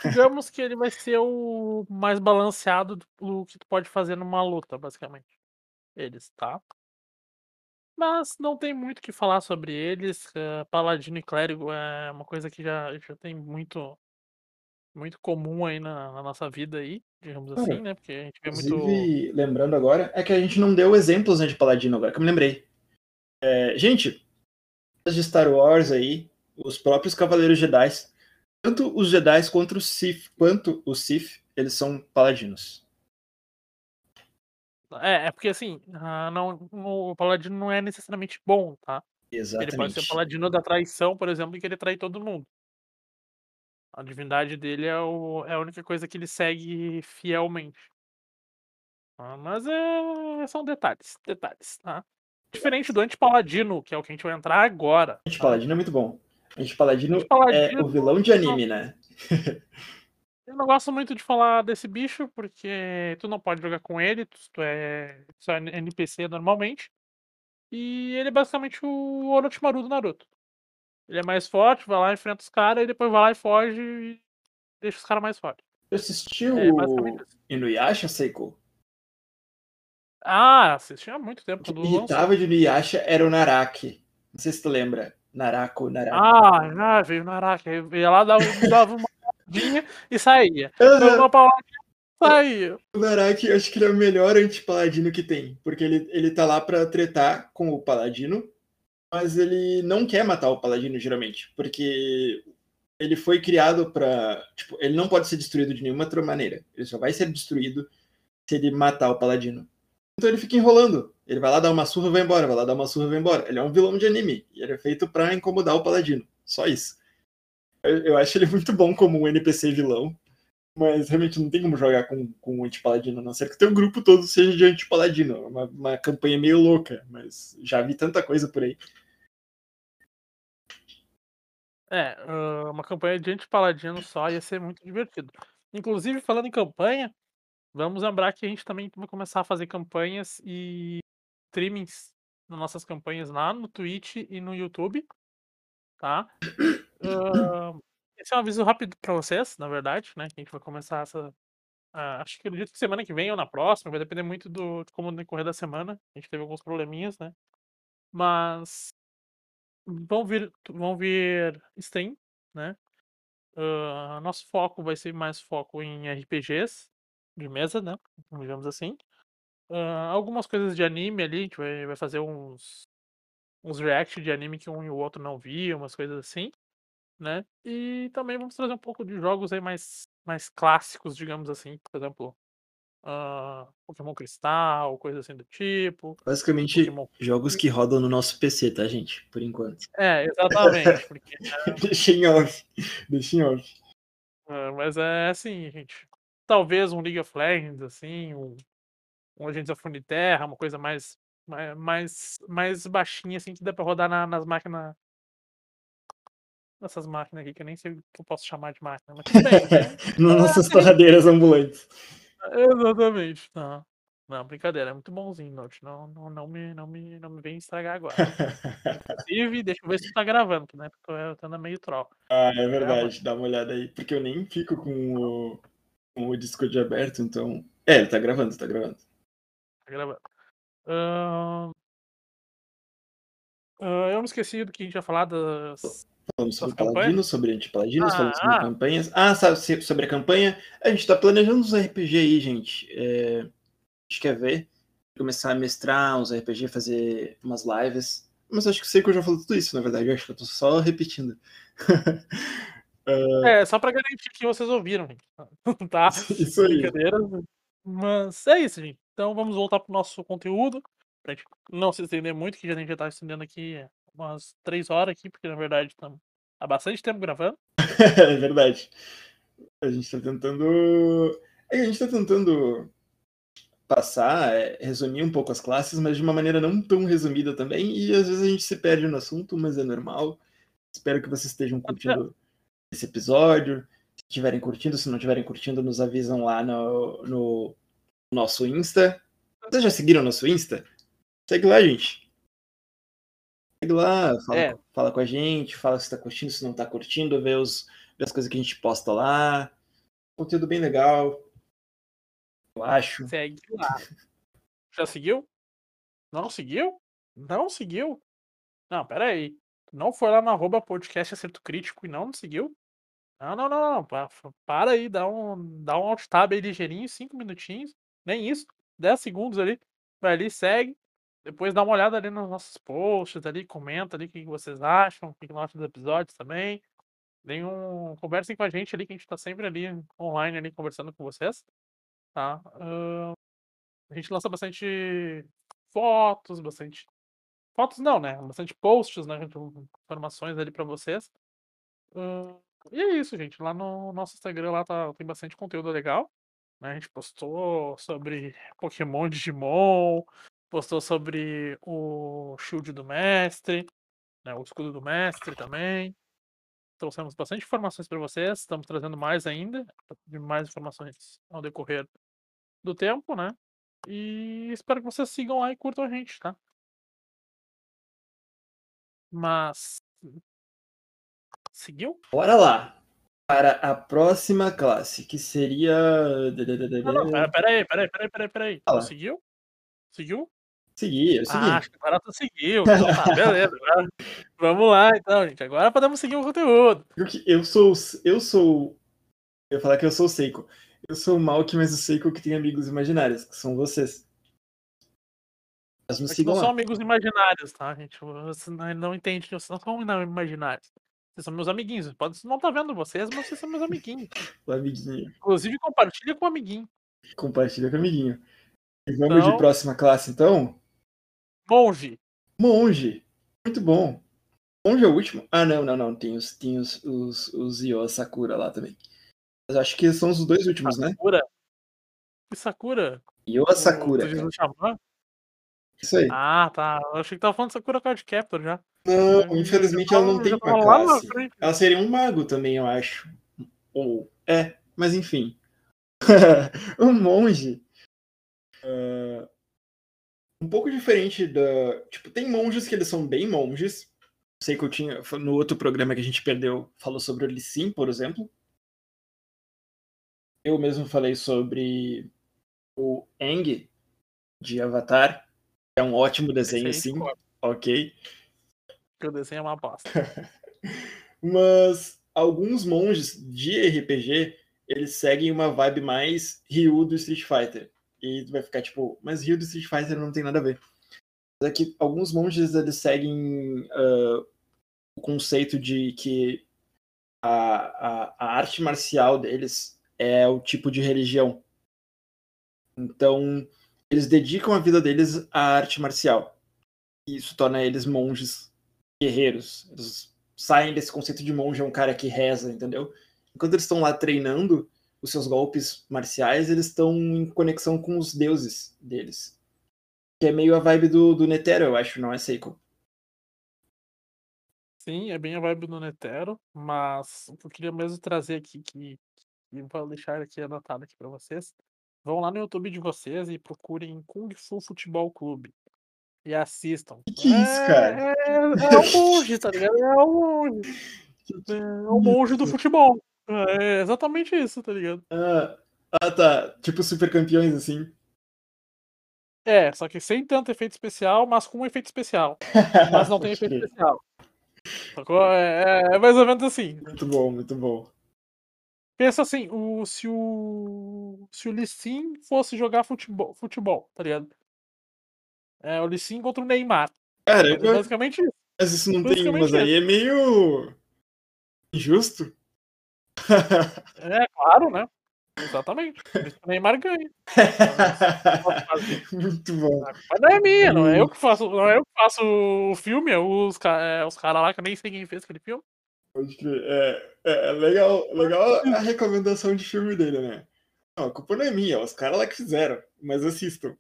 digamos que ele vai ser o mais balanceado do que tu pode fazer numa luta, basicamente. Eles, tá? Mas não tem muito o que falar sobre eles. eh, Paladino e Clérigo é uma coisa que já, já tem muito muito comum aí na, na nossa vida aí, digamos Cara, assim, né? Porque a gente vê muito. Inclusive, lembrando agora, é que a gente não deu exemplos né, de Paladino agora, que eu me lembrei. É, gente, de Star Wars aí, os próprios Cavaleiros Jedi, tanto os Jedi quanto os Sith, quanto os Sith, eles são paladinos. É, é porque assim, ah, não, o Paladino não é necessariamente bom, tá? Exatamente. Ele pode ser Paladino da traição, por exemplo, e querer trair todo mundo. A divindade dele é, o, é a única coisa que ele segue fielmente. Ah, Mas é, são detalhes, detalhes, tá? Diferente do Anti-Paladino, que é o que a gente vai entrar agora. Tá? Paladino é muito bom. Gente, Paladino, é Anti-Paladino- o vilão de anime, né? Eu não gosto muito de falar desse bicho, porque tu não pode jogar com ele, tu tu é só NPC normalmente. E ele é basicamente o Orochimaru do Naruto. Ele é mais forte, vai lá, enfrenta os caras, e depois vai lá e foge e deixa os caras mais fortes. Você assistiu É basicamente assim. Inuyasha, Seiko? Ah, assisti há muito tempo O que irritava de Inuyasha era o Naraki. Não sei se tu lembra. Narako, Naraki. Ah, ah, veio o Naraka. Eu ia lá, dava, dava uma paladinha e saía. Aham. Dava uma paladinha e saía. O Naraki, acho que ele é o melhor anti-paladino que tem. Porque ele, ele tá lá pra tretar com o paladino, mas ele não quer matar o paladino, geralmente. Porque ele foi criado pra. Tipo, ele não pode ser destruído de nenhuma outra maneira. Ele só vai ser destruído se ele matar o paladino. Então ele fica enrolando. Ele vai lá dar uma surra vai embora, vai lá dar uma surra vai embora. Ele é um vilão de anime. E ele é feito pra incomodar o paladino. Só isso. Eu, eu acho ele muito bom como um NPC vilão. Mas realmente não tem como jogar com, com um anti-paladino, a não ser que o teu grupo todo seja de anti-paladino. É Uma, uma campanha meio louca, mas já vi tanta coisa por aí. É, uma campanha de anti-paladino só ia ser muito divertido. Inclusive, falando em campanha, vamos lembrar que a gente também vai começar a fazer campanhas e streamings nas nossas campanhas lá no Twitch e no YouTube, tá? Ah, esse é um aviso rápido pra vocês, na verdade, né? Que a gente vai começar essa. ah, acho que acredito que semana que vem ou na próxima, vai depender muito do, de como decorrer da semana. A gente teve alguns probleminhas, né? Mas vão vir, vão vir stream, né? Ah, nosso foco vai ser mais foco em RPGs de mesa, né? Digamos assim. Ah, algumas coisas de anime ali, a gente vai, vai fazer uns, uns react de anime que um e o outro não viam, umas coisas assim, né? E também vamos trazer um pouco de jogos aí mais, mais clássicos, digamos assim. Por exemplo, ah, Pokémon Cristal, coisa assim do tipo. Basicamente, Pokémon. jogos que rodam no nosso PC, tá, gente? Por enquanto. É, exatamente, porque Deixa em off. Deixa em off. Ah, mas é assim, gente. Talvez um League of Legends, assim, um, um Legends of Runeterra, uma coisa mais, mais, mais, mais baixinha, assim, que dá pra rodar na- nas máquinas. Nessas máquinas aqui, que eu nem sei o que eu posso chamar de máquina, mas tudo bem, né? Nas nossas torradeiras ambulantes. Exatamente. Não, não, brincadeira, é muito bonzinho, Note. Não, não, não, me, não, me, não me vem estragar agora. Inclusive, deixa eu ver se tá gravando, né? Porque eu tô andando meio troll. ah, é verdade. Dá uma olhada aí. Porque eu nem fico com o, com o Discord aberto, então. É, ele tá gravando, tá gravando. Tá gravando. Ahn, ah, eu me esqueci do que a gente ia falar das. Falamos sobre paladinos, sobre antipaladinos, Ah, falamos sobre ah. campanhas. Ah, sabe, sobre a campanha, a gente tá planejando uns RPG aí, gente. É, a gente quer ver, começar a mestrar uns RPG, fazer umas lives. Mas acho que sei que eu já falei tudo isso, na verdade. Eu acho que eu tô só repetindo. É, só pra garantir que vocês ouviram, gente. tá? isso aí. Mas é isso, gente. Então vamos voltar pro nosso conteúdo. Pra gente não se estender muito, que a gente já tá estendendo aqui umas três horas aqui, porque na verdade estamos há bastante tempo gravando. é verdade. A gente tá tentando. É a gente tá tentando passar é resumir um pouco as classes, mas de uma maneira não tão resumida também, e às vezes a gente se perde no assunto, mas é normal. Espero que vocês estejam curtindo esse episódio. Se estiverem curtindo, se não estiverem curtindo, nos avisam lá no, no nosso Insta. Vocês já seguiram nosso Insta? Segue lá, gente. Segue lá, fala, É. fala com a gente, fala se tá curtindo, se não tá curtindo, vê, os, vê as coisas que a gente posta lá. Conteúdo bem legal. Eu acho. Segue lá. Já seguiu? Não seguiu? Não seguiu? Não, pera aí. Não foi lá no arroba podcast acerto crítico e não seguiu? Não, não, não, não. Pa- Para aí, dá um, dá um alt tab aí ligeirinho, cinco minutinhos. Nem isso. 10 segundos ali. Vai ali, segue. Depois dá uma olhada ali nos nossos posts ali, comenta ali o que vocês acham, o que que acham dos episódios também. Deem um, conversem com a gente ali, que a gente tá sempre ali online ali conversando com vocês. Tá? Ahn, a gente lança bastante fotos, bastante. Fotos não, né? Bastante posts, né? Informações ali pra vocês. Ahn, e é isso, gente. Lá no nosso Instagram lá tá, tem bastante conteúdo legal. né? A gente postou sobre Pokémon Digimon, postou sobre o Shield do Mestre, né? o escudo do Mestre também. Trouxemos bastante informações para vocês. Estamos trazendo mais ainda, de mais informações ao decorrer do tempo, né? E espero que vocês sigam lá e curtam a gente, tá? Mas. Seguiu? Bora lá. Para a próxima classe, que seria. Não, não, pera- peraí, peraí, peraí, peraí, peraí. Tu Fala. seguiu? Segui, eu segui. Ah, acho que agora tu seguiu. Então tá, beleza. agora- Vamos lá, então, gente. Agora podemos seguir o conteúdo. Eu sou. Eu sou. Eu ia falar que eu sou o Seiko. Eu sou o Malk, mas o Seiko que tem amigos imaginários, que são vocês. Mas Aqui sigam não são lá. amigos imaginários, tá, gente? Você não, não entende, vocês não são não imaginários. Vocês são meus amiguinhos. Pode não estar vendo vocês, mas vocês são meus amiguinhos. O amiguinho. Inclusive, compartilha com o amiguinho. Compartilha com o amiguinho. E vamos de Então- próxima classe, então? Monge. Monge. Muito bom. Monge é o último? Ah, não, não, não. Tem os, tem os, os, os Io Sakura lá também. Mas acho que são os dois últimos, né? Sakura. Sakura? Io Sakura. Isso aí. Ah, tá. Eu achei que tava falando de Sakura Card Captor já. Não, infelizmente Já ela não tem uma classe. Ela seria um mago também, eu acho. Ou. É, mas enfim. um monge. ah, um pouco diferente da. Tipo, tem monges que eles são bem monges. Sei que eu tinha. No outro programa que a gente perdeu, falou sobre o Lissim, por exemplo. Eu mesmo falei sobre o Eng de Avatar. que É um ótimo desenho, Esse aí, sim. pô, Ok. que o desenho é uma bosta. Mas alguns monges de RPG, eles seguem uma vibe mais Ryu do Street Fighter. E tu vai ficar tipo, mas Ryu do Street Fighter não tem nada a ver. Mas é que alguns monges, eles seguem ah, o conceito de que a, a, a arte marcial deles é o tipo de religião. Então, eles dedicam a vida deles à arte marcial. E isso torna eles monges guerreiros. Eles saem desse conceito de monge é um cara que reza, entendeu? Enquanto eles estão lá treinando os seus golpes marciais, eles estão em conexão com os deuses deles. Que é meio a vibe do, do Netero, eu acho, não é Seiko? Sim, é bem a vibe do Netero, mas o que eu queria mesmo trazer aqui, que, que vou deixar aqui anotado aqui pra vocês. Vão lá no YouTube de vocês e procurem Kung Fu Futebol Clube. E assistam. Que que é isso, cara? É, é o monge, tá ligado? É o monge. É o monge do futebol. É exatamente isso, tá ligado? Ah, ah, tá. Tipo super campeões, assim. É, só que sem tanto efeito especial, mas com um efeito especial. Mas não tem efeito especial. Sacou? É, é mais ou menos assim. Muito bom, muito bom. Pensa assim, o, se o. Se o Lissin fosse jogar futebol, futebol, tá ligado? É o Lissin contra o Neymar. É Caramba, basicamente isso. mas isso não tem. Mas aí é meio. injusto. É claro, né? Exatamente. O Neymar ganha. muito bom. Culpa não é minha, não é eu que faço, não é eu que faço o filme, é os, é os caras lá que eu nem sei quem fez aquele filme. Pode crer. É, é, é legal, legal a recomendação de filme dele, né? Não, a culpa não é minha, os caras lá que fizeram, mas assistam.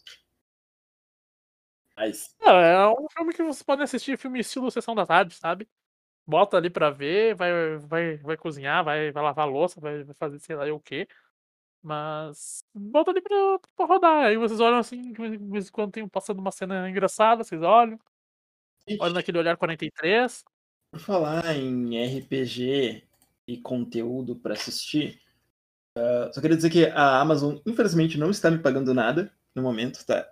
Mas, Não, é um filme que você pode assistir filme estilo Sessão da Tarde, sabe? Bota ali pra ver, vai, vai, vai cozinhar, vai, vai lavar a louça, vai, vai fazer sei lá o quê. Mas bota ali pra, pra rodar. Aí vocês olham assim, de vez em quando tem passando uma cena engraçada, vocês olham. Gente, naquele olhar 43. por falar em RPG e conteúdo pra assistir, ah, só queria dizer que a Amazon, infelizmente, não está me pagando nada no momento, tá?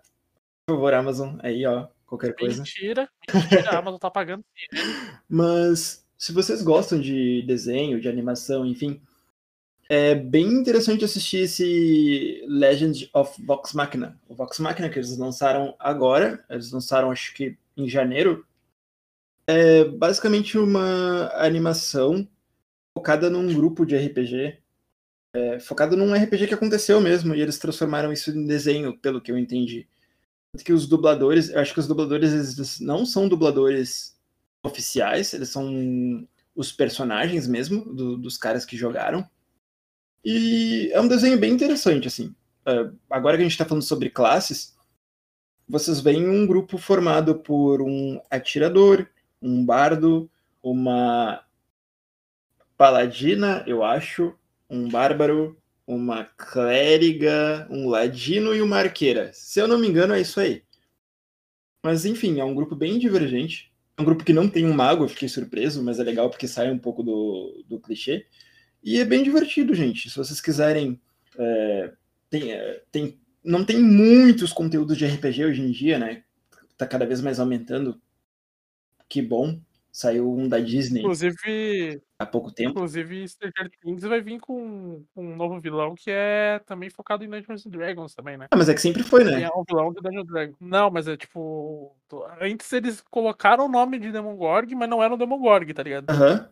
Por favor, Amazon, aí, ó, qualquer coisa. Mentira, mentira, a Amazon tá pagando sim. Mas se vocês gostam de desenho, de animação, enfim, é bem interessante assistir esse Legend of Vox Machina. O Vox Machina que eles lançaram agora, eles lançaram acho que em janeiro, é basicamente uma animação focada num grupo de RPG, é, focado num RPG que aconteceu mesmo, e eles transformaram isso em desenho, pelo que eu entendi. Que os dubladores, eu acho que os dubladores não são dubladores oficiais, eles são os personagens mesmo do- dos caras que jogaram. E é um desenho bem interessante, assim. É, agora que a gente tá falando sobre classes, vocês veem um grupo formado por um atirador, um bardo, uma paladina, eu acho, um bárbaro, uma clériga, um ladino e uma arqueira. Se eu não me engano, é isso aí. Mas enfim, é um grupo bem divergente. É um grupo que não tem um mago, eu fiquei surpreso, mas é legal porque sai um pouco do, do clichê. E é bem divertido, gente. Se vocês quiserem. é, tem, é, tem, não tem muitos conteúdos de RPG hoje em dia, né? Tá cada vez mais aumentando. Que bom. Saiu um da Disney Inclusive, há pouco tempo. inclusive Stranger Things vai vir com, com um novo vilão que é também focado em Dungeons and Dragons também, né? Ah, mas é que sempre foi, né? é um vilão de Dungeons and Dragons. Não, mas é tipo. Antes eles colocaram o nome de Demogorg, mas não era um Demogorg, tá ligado? Aham,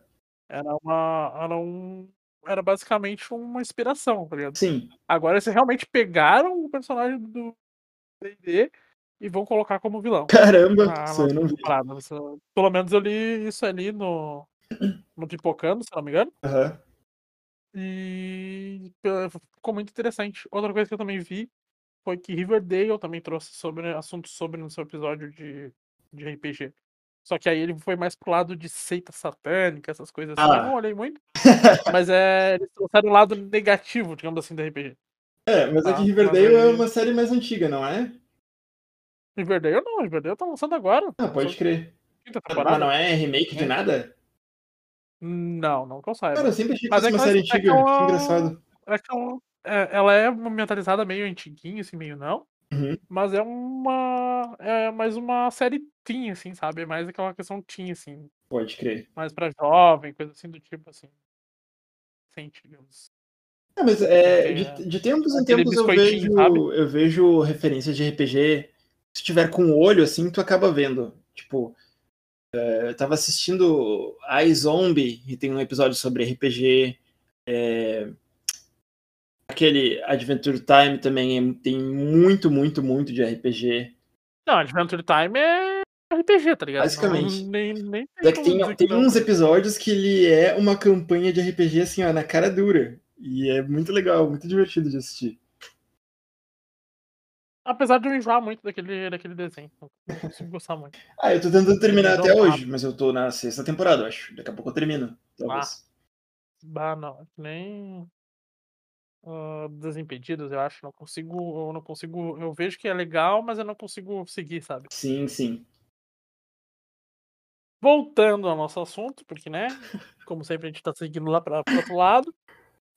Era uma. Era um. Era basicamente uma inspiração, tá ligado? sim. Agora eles realmente pegaram o personagem do D&D e vão colocar como vilão. Caramba, na- isso eu não vi. Isso- Pelo menos eu li isso ali no, no Pipocando, se não me engano. Aham. E ficou muito interessante. Outra coisa que eu também vi foi que Riverdale também trouxe sobre assuntos sobre no seu episódio de, de RPG. Só que aí ele foi mais pro lado de seita satânica, essas coisas assim. Eu Ah. não olhei muito. Mas é. Eles trouxeram o lado negativo, digamos assim, do RPG. É, mas é Tá, que Riverdale mas é uma série mais antiga, não é? Riverdale não, Riverdale tá lançando agora. Ah, pode crer. Quinta Mas temporada. não é remake de É. nada? Não, não que eu saiba. Cara, eu sempre achei que Mas fosse é uma série é antiga. ela- Que engraçado. É que ela, é, ela é mentalizada meio antiguinha, assim, meio não. Uhum. Mas é uma. É mais uma série teen, assim, sabe? É mais aquela questão teen, assim. Pode crer. Mais pra jovem, coisa assim do tipo, assim. Sem, digamos. Ah, mas é, de, de tempos em tempos eu vejo, sabe? eu vejo referências de RPG. Se tiver com o olho, assim, tu acaba vendo. Tipo, é, eu tava assistindo iZombie e tem um episódio sobre RPG. é, aquele Adventure Time também é- tem muito, muito, muito de RPG. Não, Adventure Time é RPG, tá ligado? Basicamente. Não, nem, nem É tem, tem não. uns episódios que ele é uma campanha de RPG assim, ó, na cara dura. E é muito legal, muito divertido de assistir. Apesar de eu enjoar muito daquele, daquele desenho. Não consigo gostar muito. Ah, eu tô tentando terminar Eles até dão hoje, mas eu tô na sexta temporada, eu acho. Daqui a pouco eu termino, talvez. Bah, não. é que Nem. ah, Desimpedidos, eu acho. Não consigo. Eu não consigo. Eu vejo que é legal, mas eu não consigo seguir, sabe? Sim, sim. Voltando ao nosso assunto, porque, né? Como sempre, a gente tá seguindo lá para outro lado.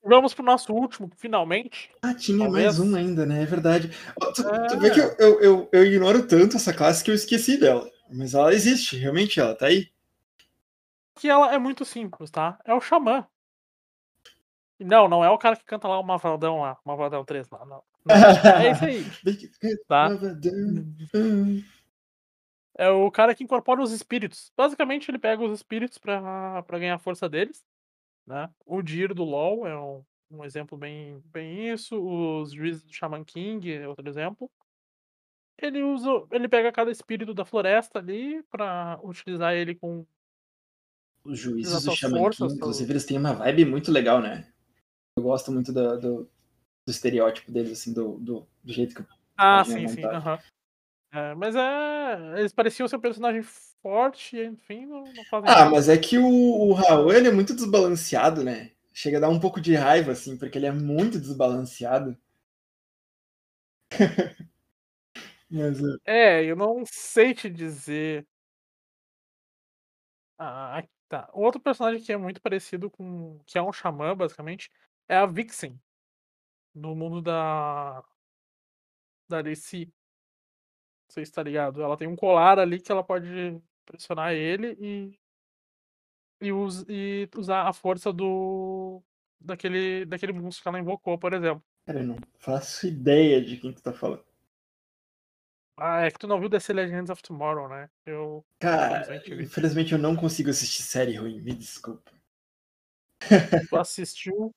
Vamos pro nosso último, finalmente. Ah, tinha Talvez. mais um ainda, né? É verdade. Tu, tu É. vê que eu, eu, eu, eu ignoro tanto essa classe que eu esqueci dela. Mas ela existe, realmente, ela tá aí. Que ela é muito simples, tá? É o Xamã. Não, não é o cara que canta lá o Mavaldão lá, o Mavaldão 3 lá, não. Não, É isso aí, tá? É o cara que incorpora os espíritos. Basicamente, ele pega os espíritos pra ganhar a força deles. Né? O Dir do LoL é um, um exemplo bem, bem isso. Os juízes do Shaman King é outro exemplo. Ele usa. Ele pega cada espírito da floresta ali pra utilizar ele com. Os juízes do Shaman forças, King, inclusive, eles têm uma vibe muito legal, né? Eu gosto muito da- do, do estereótipo deles, assim, do, do, do jeito que Ah, a sim, sim. montagem. Aham. É, mas é. Eles pareciam ser um personagem forte, enfim, não, não fazem Ah, nada. mas é que o, o Raul, ele é muito desbalanceado, né? Chega a dar um pouco de raiva, assim, porque ele é muito desbalanceado. Mas, é, É, eu não sei te dizer. Ah, aqui tá. Outro personagem que é muito parecido com. que é um xamã, basicamente, é a Vixen. No mundo da. da DC. Sei se tá ligado. Ela tem um colar ali que ela pode pressionar ele e. e, e usar a força do. daquele, daquele monstro que ela invocou, por exemplo. cara, eu não faço ideia de quem tu tá falando. Ah, é que tu não viu DC Legends of Tomorrow, né? Eu. Cara, Infelizmente infelizmente eu não consigo assistir série ruim, me desculpa. Tu assistiu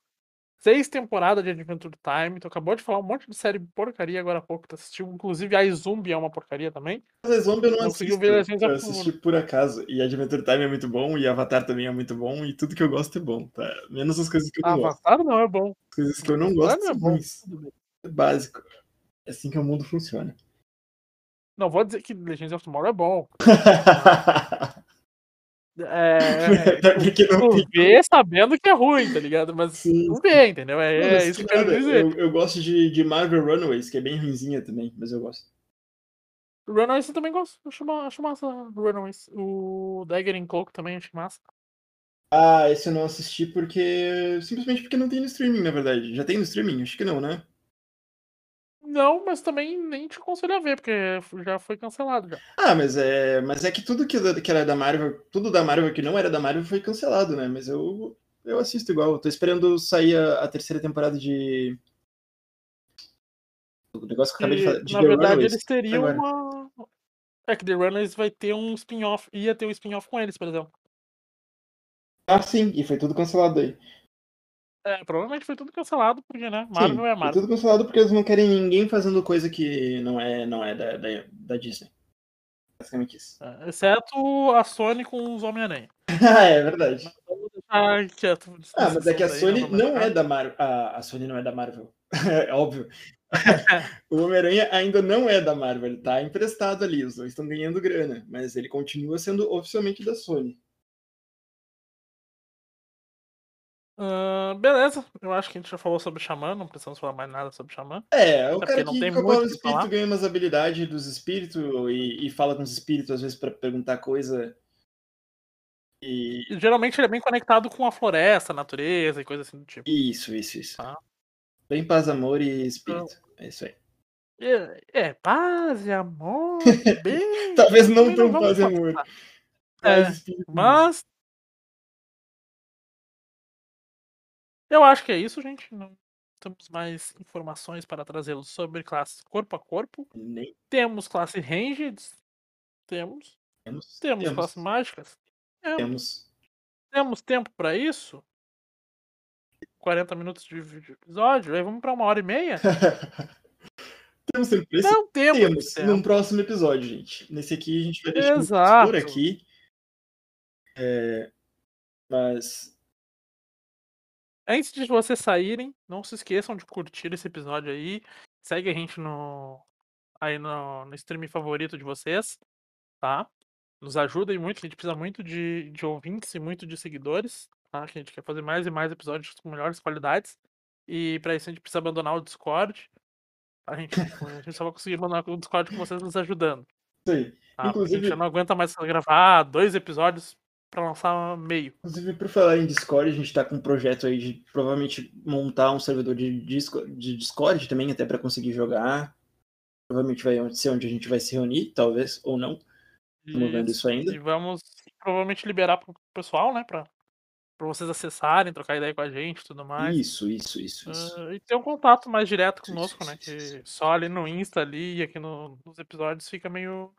seis temporadas de Adventure Time, tu acabou de falar um monte de série porcaria agora há pouco, tu assistiu, inclusive a Zombie é uma porcaria também. Mas a Zombie eu não Não conseguiu ver eu assisti por acaso. E Adventure Time é muito bom, e Avatar também é muito bom, e tudo que eu gosto é bom, tá? Menos as coisas que eu não gosto. Avatar não é bom. As coisas que eu não Avatar gosto não é bom. ruins. É básico. É assim que o mundo funciona. Não vou dizer que Legends of Tomorrow é bom. É, Até porque não tu tem vê sabendo que é ruim, tá ligado? Mas Sim, tu vê, entendeu? É, Não, é isso que que eu quero dizer. Eu, eu gosto de, de Marvel Runaways, que é bem ruinzinha também, mas eu gosto. Runaways eu também gosto, acho, acho massa Runaways. O Dagger in Cloak também acho massa. Ah, esse eu não assisti porque. Simplesmente porque não tem no streaming, na verdade. Já tem no streaming? Acho que não, né? Não, mas também nem te aconselho a ver, porque já foi cancelado já. Ah, mas é. Mas é que tudo que, que era da Marvel, tudo da Marvel que não era da Marvel foi cancelado, né? Mas eu, eu assisto igual. Eu tô esperando sair a, a terceira temporada de. O negócio que eu acabei de E, falar. De na The verdade, Runaways, eles teriam agora. uma. É que The Runners vai ter um spin-off. Ia ter um spin-off com eles, por exemplo. Ah, sim, e foi tudo cancelado aí. É, provavelmente foi tudo cancelado, porque, né? Sim, Marvel é foi Marvel. tudo cancelado porque eles não querem ninguém fazendo coisa que não é, não é da, da, da Disney. Basicamente isso. É, Exceto a Sony com os Homem-Aranha. ah, é verdade. Quieto. Ah, mas é que a daí, Sony vamos não é da Marvel. A, a Sony não é da Marvel. é óbvio. o Homem-Aranha ainda não é da Marvel, ele tá emprestado ali, os dois estão ganhando grana, mas ele continua sendo oficialmente da Sony. Ah, beleza, eu acho que a gente já falou sobre Xamã, não precisamos falar mais nada sobre Xamã. É, o cara que tem incorpora o muito o que falar. espírito ganha umas habilidades dos espíritos e, e fala com os espíritos às vezes pra perguntar coisa. E geralmente ele é bem conectado com a floresta, a natureza e coisa assim do tipo. isso, isso, isso. Ah. Bem paz, amor e espírito. É isso aí. É, é, paz e amor, bem. Talvez não tão paz e amor. É, espírito. Mas. Eu acho que é isso, gente. Não temos mais informações para trazê-los sobre classes corpo a corpo. Nem Temos classe ranged. Temos. temos. Temos, Temos. classes mágicas. Temos. Temos. Temos tempo para isso? 40 minutos de episódio? Aí vamos para uma hora e meia? temos tempo pra isso? Não temos. Temos. tempo. Num próximo episódio, gente. Nesse aqui a gente vai deixar Exato. por aqui. É, Mas. Antes de vocês saírem, não se esqueçam de curtir esse episódio aí. Segue a gente no aí no, no stream favorito de vocês, tá? Nos ajudem muito, a gente precisa muito de, de ouvintes e muito de seguidores, tá? Que a gente quer fazer mais e mais episódios com melhores qualidades. E pra isso a gente precisa abandonar o Discord. A gente, a gente só vai conseguir abandonar o Discord com vocês nos ajudando. Aí. Tá? Porque a Inclusive- gente já não aguenta mais gravar dois episódios pra lançar meio. Inclusive, por falar em Discord, a gente tá com um projeto aí de provavelmente montar um servidor de, Disco- de Discord também, até para conseguir jogar. Provavelmente vai ser onde a gente vai se reunir, talvez, ou não. Estamos vendo isso ainda. E vamos provavelmente liberar pro pessoal, né? Pra, pra vocês acessarem, trocar ideia com a gente e tudo mais. Isso, isso, isso, isso. Ah, e ter um contato mais direto conosco, isso, né? isso, Que só ali no Insta ali e aqui no- nos episódios fica meio,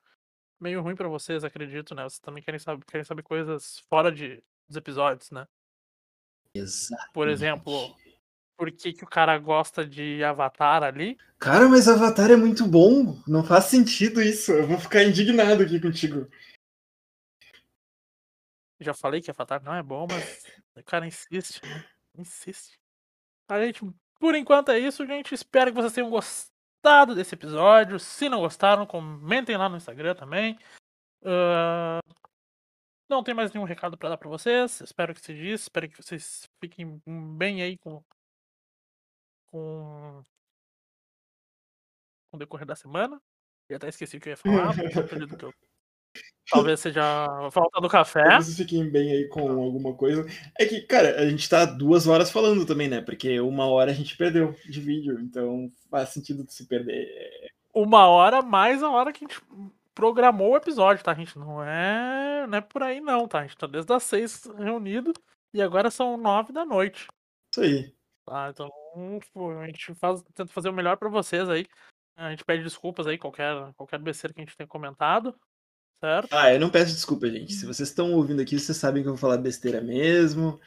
meio ruim pra vocês, acredito, né? Vocês também querem saber, querem saber coisas fora de, dos episódios, né? Exato. Por exemplo, por que, que o cara gosta de Avatar ali? Cara, mas Avatar é muito bom. Não faz sentido isso. Eu vou ficar indignado aqui contigo. Já falei que Avatar não é bom, mas o cara insiste, né? Insiste. A gente Por enquanto é isso, gente. Espero que vocês tenham gostado desse episódio. Se não gostaram, comentem lá no Instagram também. Uh, não tem mais nenhum recado para dar para vocês. Espero que seja isso. Espero que vocês fiquem bem aí com, com, com o decorrer da semana. Eu até esqueci o que eu ia falar. que eu... Talvez seja a falta do café. Talvez vocês fiquem bem aí com alguma coisa. É que, cara, a gente tá duas horas falando também, né? Porque uma hora a gente perdeu de vídeo, então faz sentido se perder. Uma hora mais a hora que a gente programou o episódio, tá, gente? Não é, não é por aí não, tá? A gente tá desde as seis reunido e agora são nove da noite. Isso aí. Tá, então a gente faz, tenta fazer o melhor para vocês aí. A gente pede desculpas aí, qualquer, qualquer besteira que a gente tenha comentado. Certo? Ah, eu não peço desculpa, gente. Se vocês estão ouvindo aqui, vocês sabem que eu vou falar besteira mesmo.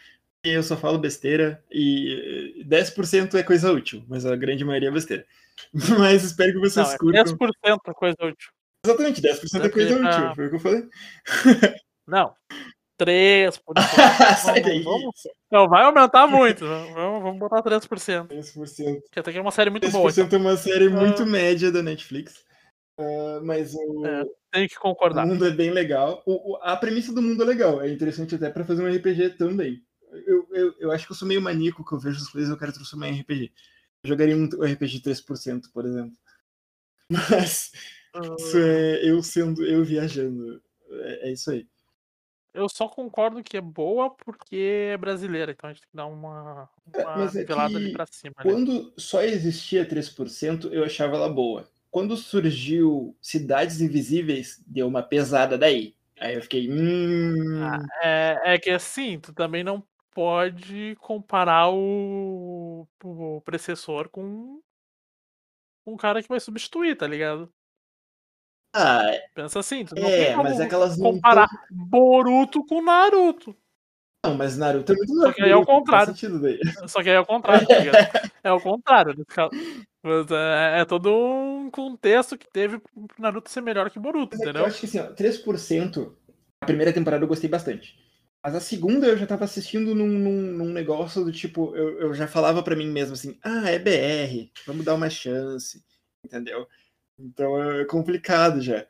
E eu só falo besteira. E 10% é coisa útil, mas a grande maioria é besteira. Mas espero que vocês não, é curtam. 10% é coisa útil. Exatamente, 10% é coisa útil, foi o que eu falei. Não, 3%. Sai daí. Vamos, não, vai aumentar muito. Vamos, vamos botar 3%. 3%. Que até que é uma série muito 3% boa. Então. é uma série muito uh... média da Netflix. Uh, mas o. É, tem que concordar. O mundo é bem legal. O, o, a premissa do mundo é legal. É interessante até para fazer um RPG também. Eu, eu, eu acho que eu sou meio maníaco que eu vejo as coisas e eu quero transformar em RPG. Eu jogaria um RPG 3%, por exemplo. Mas isso é eu sendo, eu viajando. É, é, isso aí. Eu só concordo que é boa porque é brasileira, então a gente tem que dar uma, é, uma é, pelada ali pra cima. Quando né? só existia 3%, eu achava ela boa. Quando surgiu Cidades Invisíveis, deu uma pesada daí. Aí eu fiquei. Hum... Ah, é, é que assim, tu também não pode comparar o, o precessor com um cara que vai substituir, tá ligado? Ah, Pensa assim, tu não é, mas aquelas comparar. Boruto com Naruto. Não, mas Naruto é muito Só que aí é o contrário. Só que aí é o contrário, tá É o contrário. Mas é, é, todo um contexto que teve pro Naruto ser melhor que Boruto, mas entendeu? É eu acho que assim, ó, 3%, a primeira temporada eu gostei bastante. Mas a segunda eu já tava assistindo num, num, num negócio do tipo, eu, eu já falava para mim mesmo assim, ah, é BR, vamos dar uma chance, entendeu? Então é complicado já.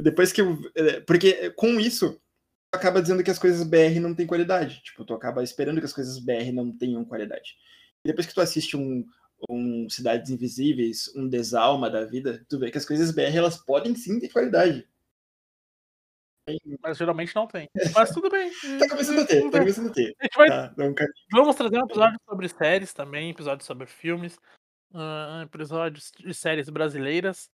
Depois que eu. É, porque com isso, acaba dizendo que as coisas BR não têm qualidade. Tipo, tu acaba esperando que as coisas BR não tenham qualidade. E depois que tu assiste um, um Cidades Invisíveis, um Desalma da vida, tu vê que as coisas BR elas podem sim ter qualidade. Mas geralmente não tem. Mas tudo bem. tá começando a ter, tá começando a ter. A gente vai... Tá, Vamos trazer um episódio sobre séries também, episódios sobre filmes, uh, episódios de séries brasileiras.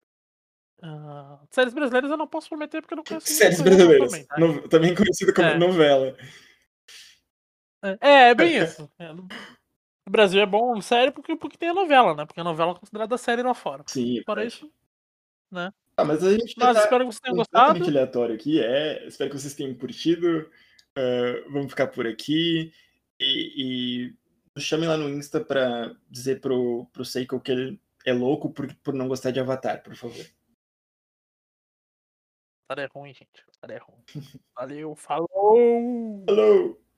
Uh, séries brasileiras eu não posso prometer porque eu não conheço Séries brasileiras. Também, tá? no, também conhecida como é. novela. É, é bem isso. É, o Brasil é bom série porque, porque tem a novela, né? Porque a novela é considerada série lá fora. Sim. Fora isso, né? Ah, mas a gente mas tá espero que vocês tenham gostado. aleatório aqui, é. Espero que vocês tenham curtido. Uh, vamos ficar por aqui. E, e chame lá no Insta pra dizer pro, pro Seiko que ele é louco por, por não gostar de Avatar, por favor. Tarefa ruim, gente. Tarefa ruim. Valeu, falou! Falou!